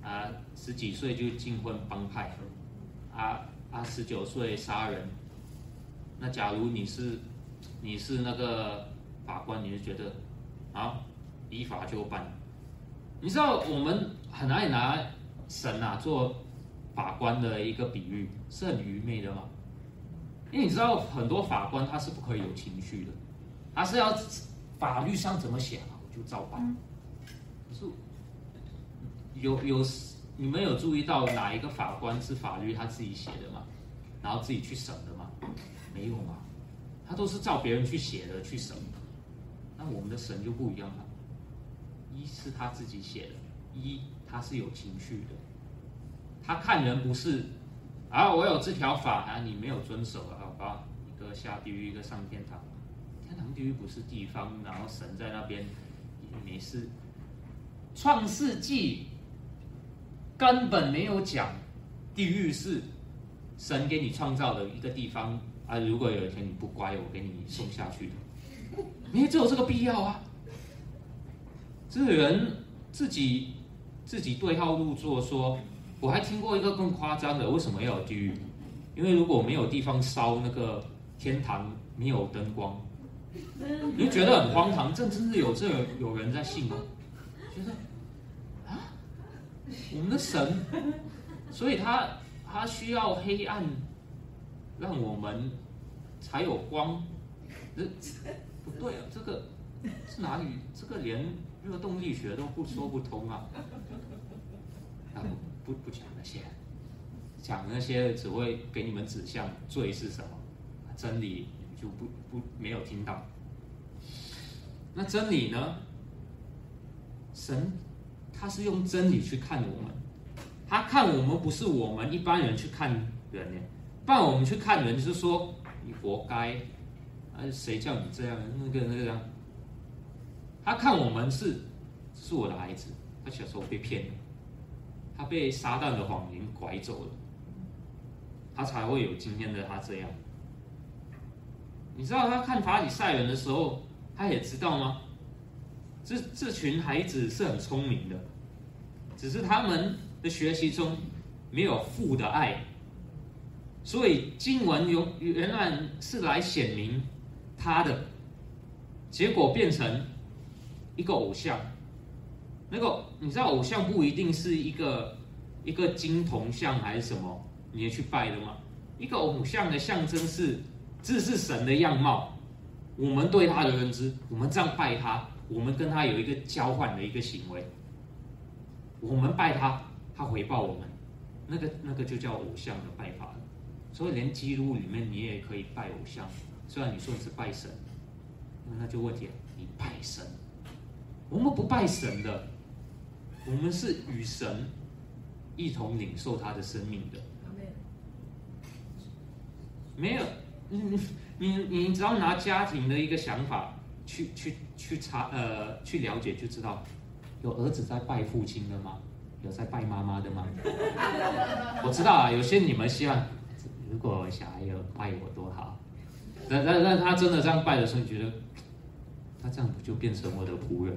啊，十几岁就进婚帮派，啊啊，十九岁杀人，那假如你是你是那个法官，你就觉得啊，依法就办。你知道我们很爱拿。神啊，做法官的一个比喻是很愚昧的嘛？因为你知道很多法官他是不可以有情绪的，他是要法律上怎么写啊，我就照办。可是有有你们有注意到哪一个法官是法律他自己写的吗？然后自己去审的吗？没有啊，他都是照别人去写的去审。那我们的神就不一样了，一是他自己写的，一。他是有情绪的，他看人不是，啊，我有这条法啊，你没有遵守啊，好吧，一个下地狱，一个上天堂，天堂地狱不是地方，然后神在那边也没事。创世纪根本没有讲地狱是神给你创造的一个地方啊，如果有一天你不乖，我给你送下去的，你只有这个必要啊，这个人自己。自己对号入座，说，我还听过一个更夸张的，为什么要有地狱？因为如果没有地方烧，那个天堂没有灯光，你就觉得很荒唐。这真是有这有人在信吗？觉得啊，我们的神，所以他他需要黑暗，让我们才有光。这不对啊，这个是哪里？这个连热动力学都不说不通啊！啊，不不讲那些，讲那些只会给你们指向罪是什么，真理就不不没有听到。那真理呢？神他是用真理去看我们，他看我们不是我们一般人去看人呢，不然我们去看人就是说你活该，啊谁叫你这样？那个那个，他看我们是是我的孩子，他小时候被骗，他被撒旦的谎言拐走了，他才会有今天的他这样。你知道他看法利赛人的时候，他也知道吗？这这群孩子是很聪明的，只是他们的学习中没有父的爱，所以经文原原来是来显明他的，结果变成一个偶像。那个你知道，偶像不一定是一个一个金铜像还是什么，你也去拜的吗？一个偶像的象征是，这是神的样貌。我们对他的认知，我们这样拜他，我们跟他有一个交换的一个行为。我们拜他，他回报我们，那个那个就叫偶像的拜法了。所以连基督里面你也可以拜偶像，虽然你说你是拜神，那就问题，你拜神，我们不拜神的，我们是与神一同领受他的生命的。没有，你。你你只要拿家庭的一个想法去去去查呃去了解就知道，有儿子在拜父亲的吗？有在拜妈妈的吗？我知道啊，有些你们希望，如果小孩有拜我多好，那那那他真的这样拜的时候，你觉得他这样不就变成我的仆人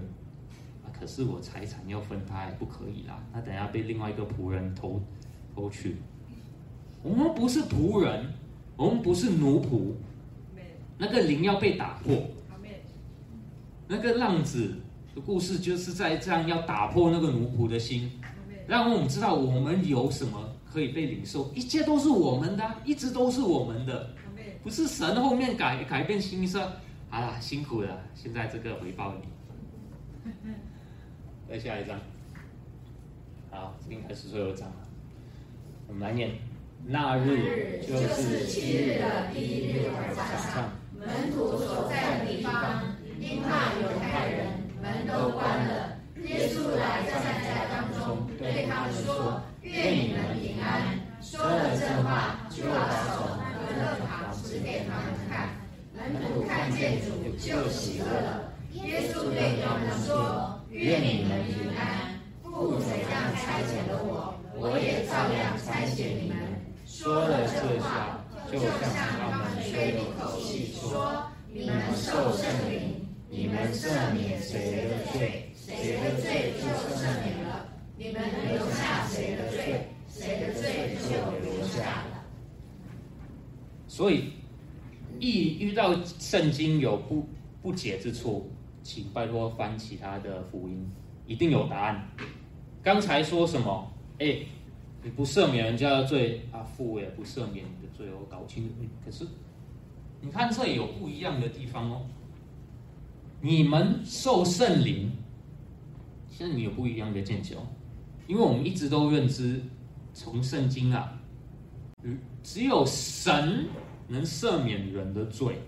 啊？可是我财产要分他还不可以啦，他等下被另外一个仆人偷偷去。我们不是仆人，我们不是奴仆。那个灵要被打破，那个浪子的故事就是在这样要打破那个奴仆的心，让我们知道我们有什么可以被领受，一切都是我们的，一直都是我们的，不是神后面改改变心意说，好了，辛苦了，现在这个回报你。再下一张，好，应该是最后一张了，我们来念，那日就是七日的第一日晚上。门徒所在的地方，因怕犹太人，门都关了。耶稣来站在当中，对他们说：“愿你们平安。”说了这话，就把手和肋旁指给他们看。门徒看见主，就喜乐了。耶稣对他们说：“愿你们平安。父怎样差遣了我，我也照样差遣你们。”说了这话。就向他们吹了口气，说：“你们受圣灵，你们赦免谁的罪，谁的罪就赦免了；你们留下谁的罪，谁的罪就留下了。”所以，一遇到圣经有不不解之处，请拜托翻其他的福音，一定有答案。刚才说什么？哎，你不赦免人家的罪，啊，父也不赦免。你的罪，我搞清楚，可是你看这有不一样的地方哦。你们受圣灵，现在你有不一样的见解哦。因为我们一直都认知，从圣经啊，只有神能赦免人的罪，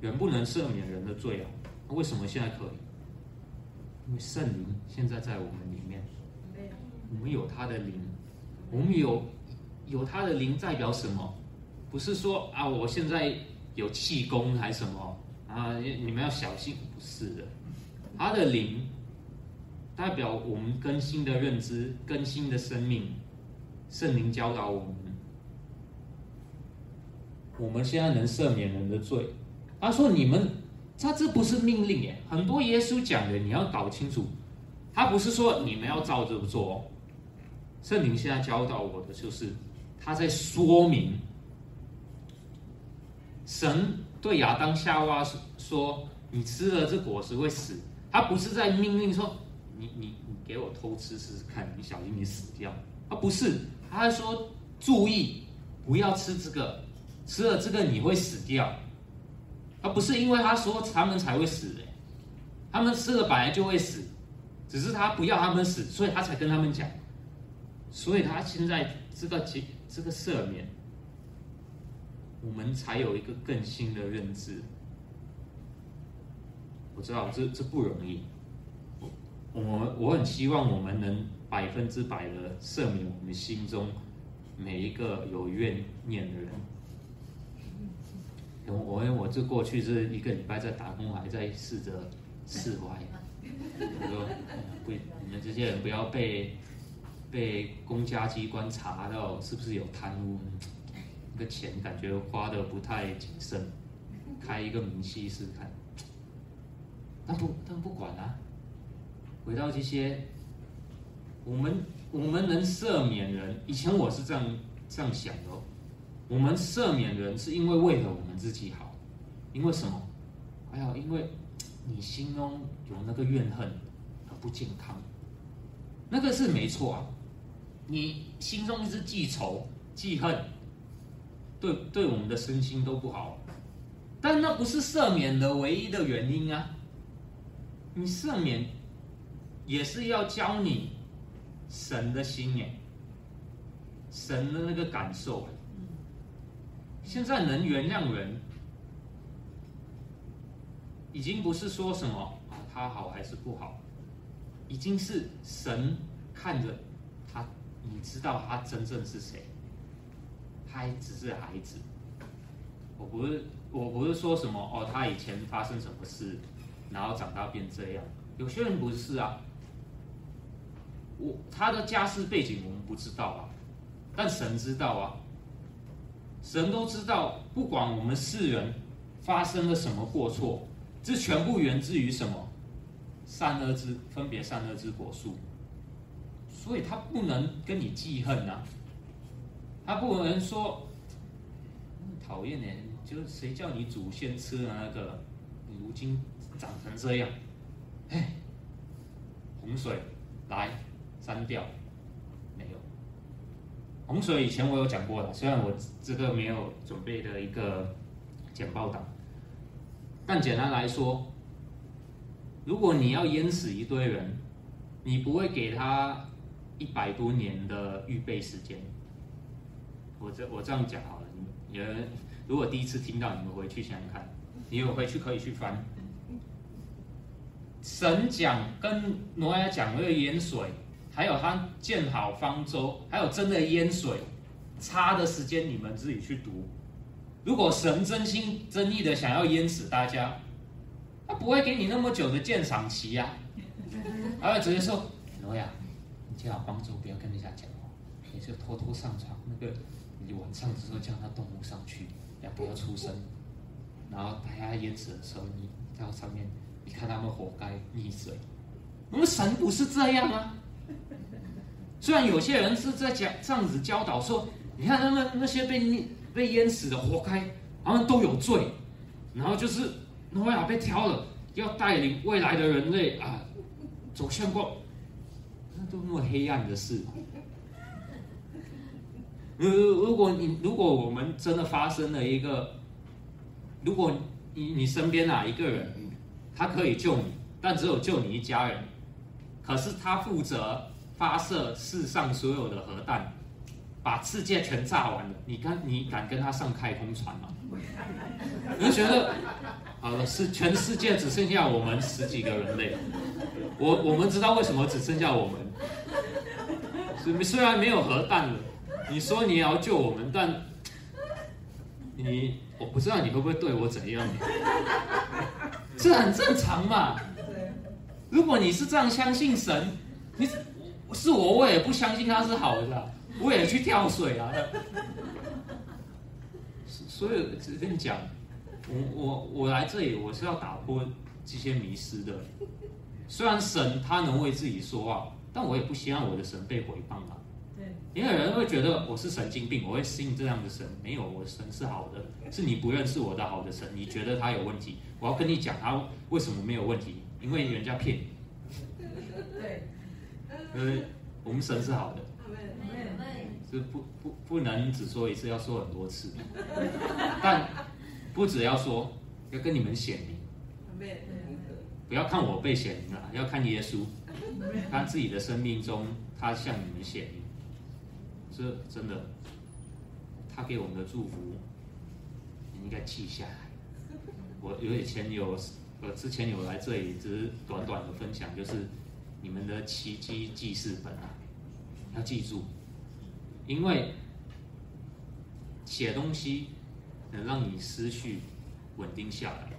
人不能赦免人的罪啊。那为什么现在可以？因为圣灵现在在我们里面，我们有他的灵，我们有。有他的灵代表什么？不是说啊，我现在有气功还是什么啊？你们要小心，不是的。他的灵代表我们更新的认知、更新的生命。圣灵教导我们，我们现在能赦免人的罪。他说：“你们，他这不是命令耶。很多耶稣讲的，你要搞清楚，他不是说你们要照着做。圣灵现在教导我的就是。”他在说明，神对亚当夏娃说：“你吃了这果实会死。”他不是在命令说：“你你你给我偷吃试试看，你小心你死掉。啊，不是，他还说注意不要吃这个，吃了这个你会死掉。啊，不是因为他说他们才会死的，他们吃了本来就会死，只是他不要他们死，所以他才跟他们讲。所以他现在这个这这个赦免，我们才有一个更新的认知。我知道这这不容易，我我很希望我们能百分之百的赦免我们心中每一个有怨念的人。我我我这过去这一个礼拜在打工，还在试着释怀。我说不，你们这些人不要被。被公家机关查到是不是有贪污？那个钱感觉花的不太谨慎，开一个明细试看。但不但不管啊，回到这些，我们我们能赦免人。以前我是这样这样想的，我们赦免人是因为为了我们自己好，因为什么？哎呀，因为你心中有那个怨恨，而不健康，那个是没错啊。你心中一直记仇记恨，对对我们的身心都不好，但那不是赦免的唯一的原因啊！你赦免也是要教你神的心眼，神的那个感受。现在能原谅人，已经不是说什么啊他好还是不好，已经是神看着他。你知道他真正是谁？他还只是孩子。我不是，我不是说什么哦，他以前发生什么事，然后长大变这样。有些人不是啊。我他的家世背景我们不知道啊，但神知道啊。神都知道，不管我们世人发生了什么过错，这全部源自于什么？善恶之分别，善恶之果树。所以他不能跟你记恨呐、他不能说讨厌呢，就是谁叫你祖先吃了那个，你如今长成这样，哎，洪水来删掉，没有。洪水以前我有讲过的，虽然我这个没有准备的一个简报档，但简单来说，如果你要淹死一堆人，你不会给他。一百多年的预备时间，我这我这样讲好了，你们如果第一次听到，你们回去想想看，你有回去可以去翻。神讲跟挪亚讲那个淹水，还有他建好方舟，还有真的淹水，差的时间你们自己去读。如果神真心真意的想要淹死大家，他不会给你那么久的鉴赏期 呀，他会直接说挪亚。建好方舟，不要跟人家讲哦，你就偷偷上床。那个你晚上之后叫他动物上去，也不要出声。然后大家淹死的时候，你到上面，你看他们活该溺水。我们神不是这样啊。虽然有些人是在讲这样子教导说，你看他们那些被溺被淹死的活该，他们都有罪。然后就是挪亚被挑了，要带领未来的人类啊走向光。都那么黑暗的事，如 如果你如果我们真的发生了一个，如果你你身边哪一个人，他可以救你，但只有救你一家人，可是他负责发射世上所有的核弹，把世界全炸完了，你敢你敢跟他上太空船吗？你就觉得好了，是全世界只剩下我们十几个人类，我我们知道为什么只剩下我们。虽然没有核弹了，你说你也要救我们，但你我不知道你会不会对我怎样，这很正常嘛。如果你是这样相信神，你是我，我也不相信他是好的，我也去跳水啊。所以只跟你讲，我我我来这里我是要打破这些迷失的。虽然神他能为自己说话。但我也不希望我的神被毁谤啊！对，因为有人会觉得我是神经病，我会信这样的神。没有，我的神是好的，是你不认识我的好的神。你觉得他有问题，我要跟你讲他为什么没有问题，因为人家骗你。对，因为我们神是好的，是不不不能只说一次，要说很多次。但不只要说，要跟你们显明。不要看我被显明了，要看耶稣，他自己的生命中，他向你们显明。这真的，他给我们的祝福，你应该记下来。我有以前有，我，之前有来这里，只是短短的分享，就是你们的奇迹记事本啊，要记住，因为写东西能让你思绪稳定下来。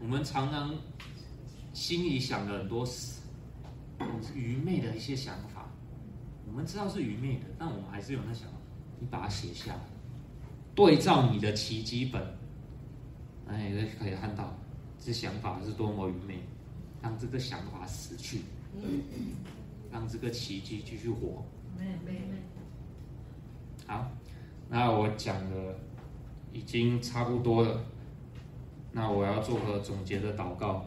我们常常心里想了很多愚昧的一些想法，我们知道是愚昧的，但我们还是有那想法。你把它写下来，对照你的奇迹本，哎，可以看到这想法是多么愚昧，让这个想法死去，让这个奇迹继续活。好，那我讲的已经差不多了。那我要做个总结的祷告，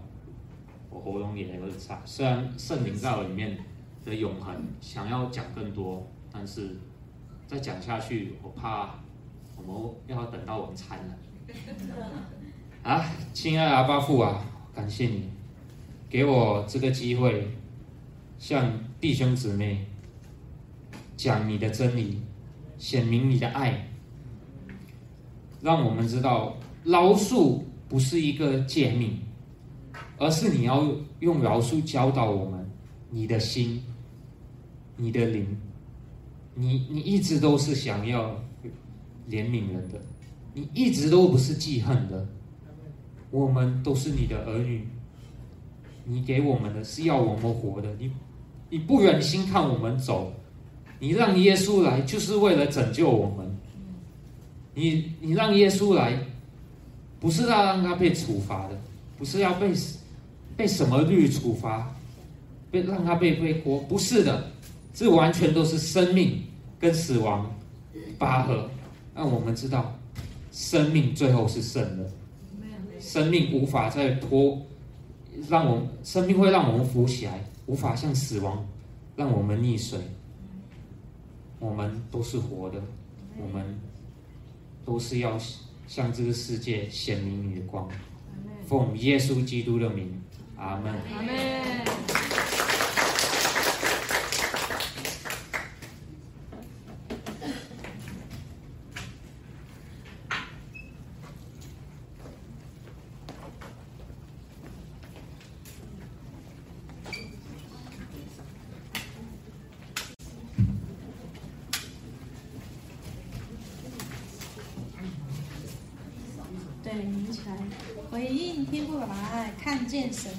我喉咙也有点差。虽然圣灵在我里面的永恒想要讲更多，但是再讲下去，我怕我们要等到晚餐了。啊，亲爱的阿爸父啊，感谢你给我这个机会，向弟兄姊妹讲你的真理，显明你的爱，让我们知道饶恕。不是一个诫命，而是你要用饶恕教导我们，你的心，你的灵，你你一直都是想要怜悯人的，你一直都不是记恨的，我们都是你的儿女，你给我们的是要我们活的，你你不忍心看我们走，你让耶稣来就是为了拯救我们，你你让耶稣来。不是要让他被处罚的，不是要被被什么律处罚，被让他被背锅，不是的，这完全都是生命跟死亡拔河，让我们知道，生命最后是胜的，生命无法再拖，让我们生命会让我们浮起来，无法像死亡让我们溺水，我们都是活的，我们都是要。向这个世界显明你的光，奉耶稣基督的名，阿门。阿门回起来，回应听不来，看见谁？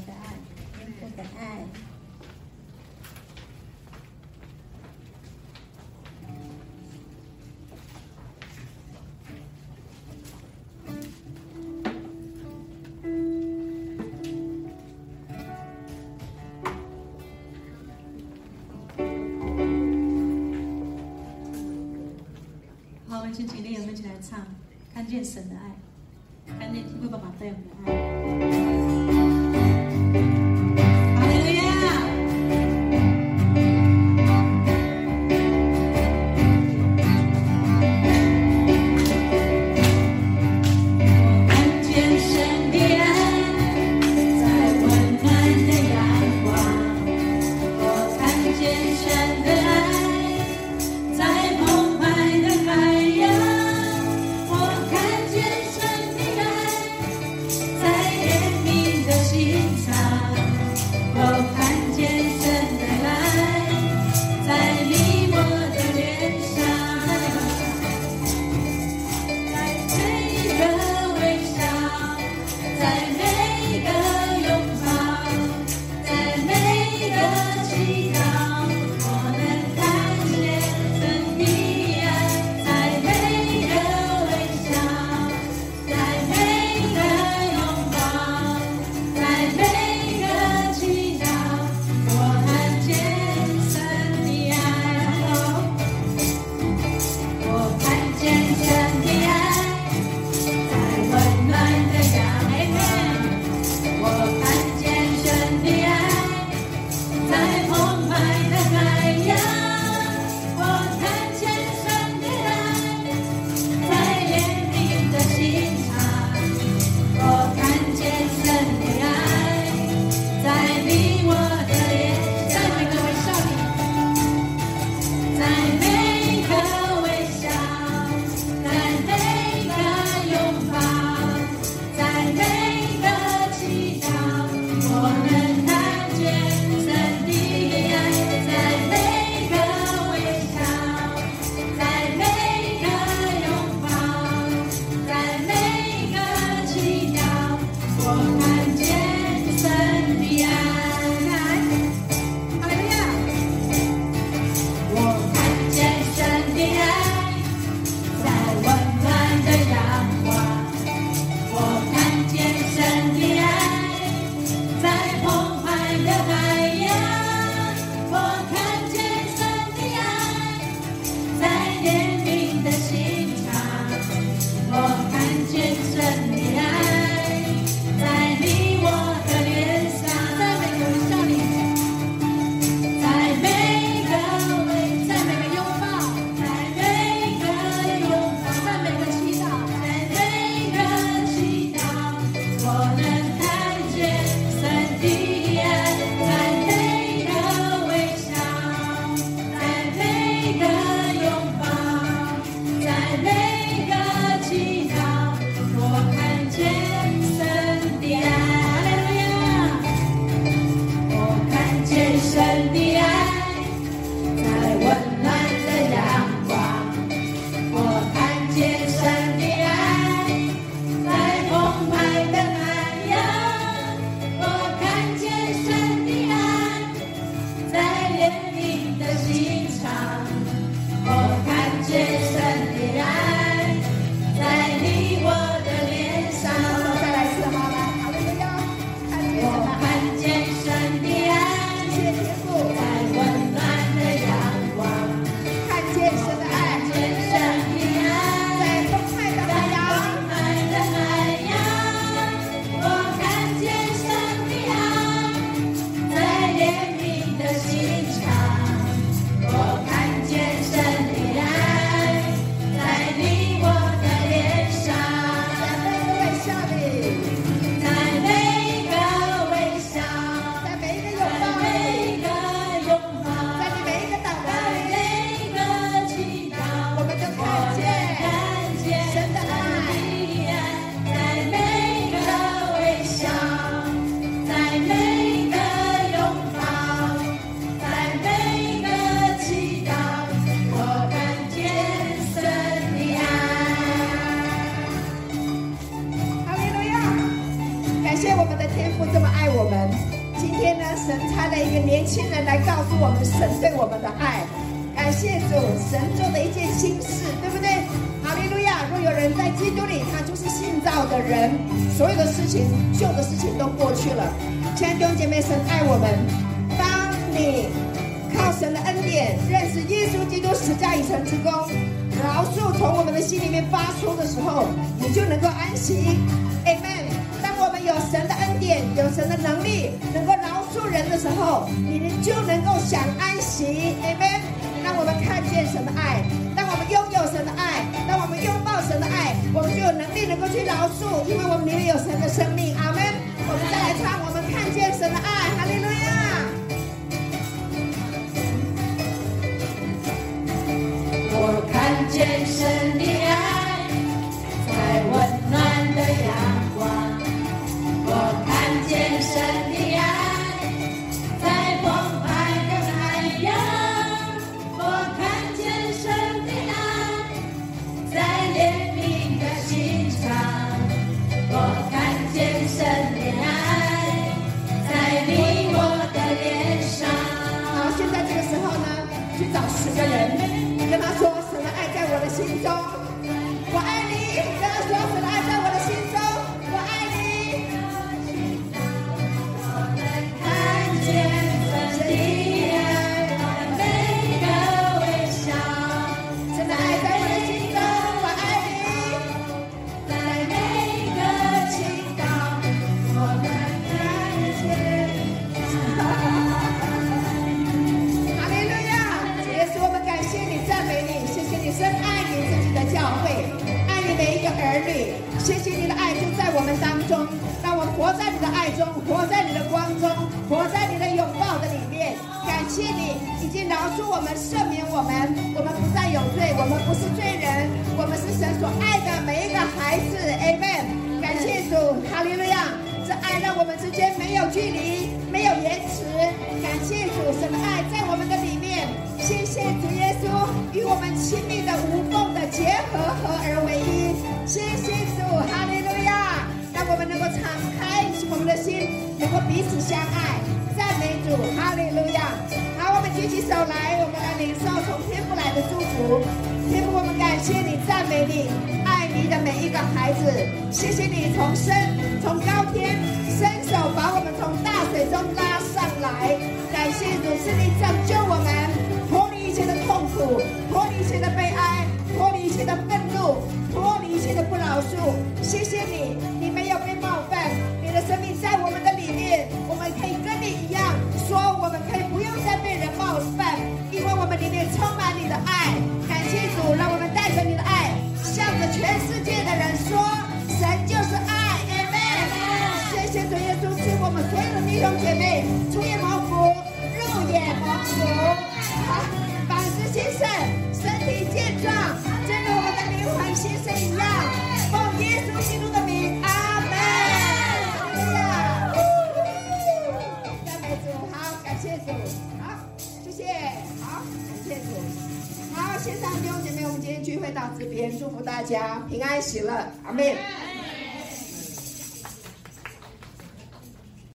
私に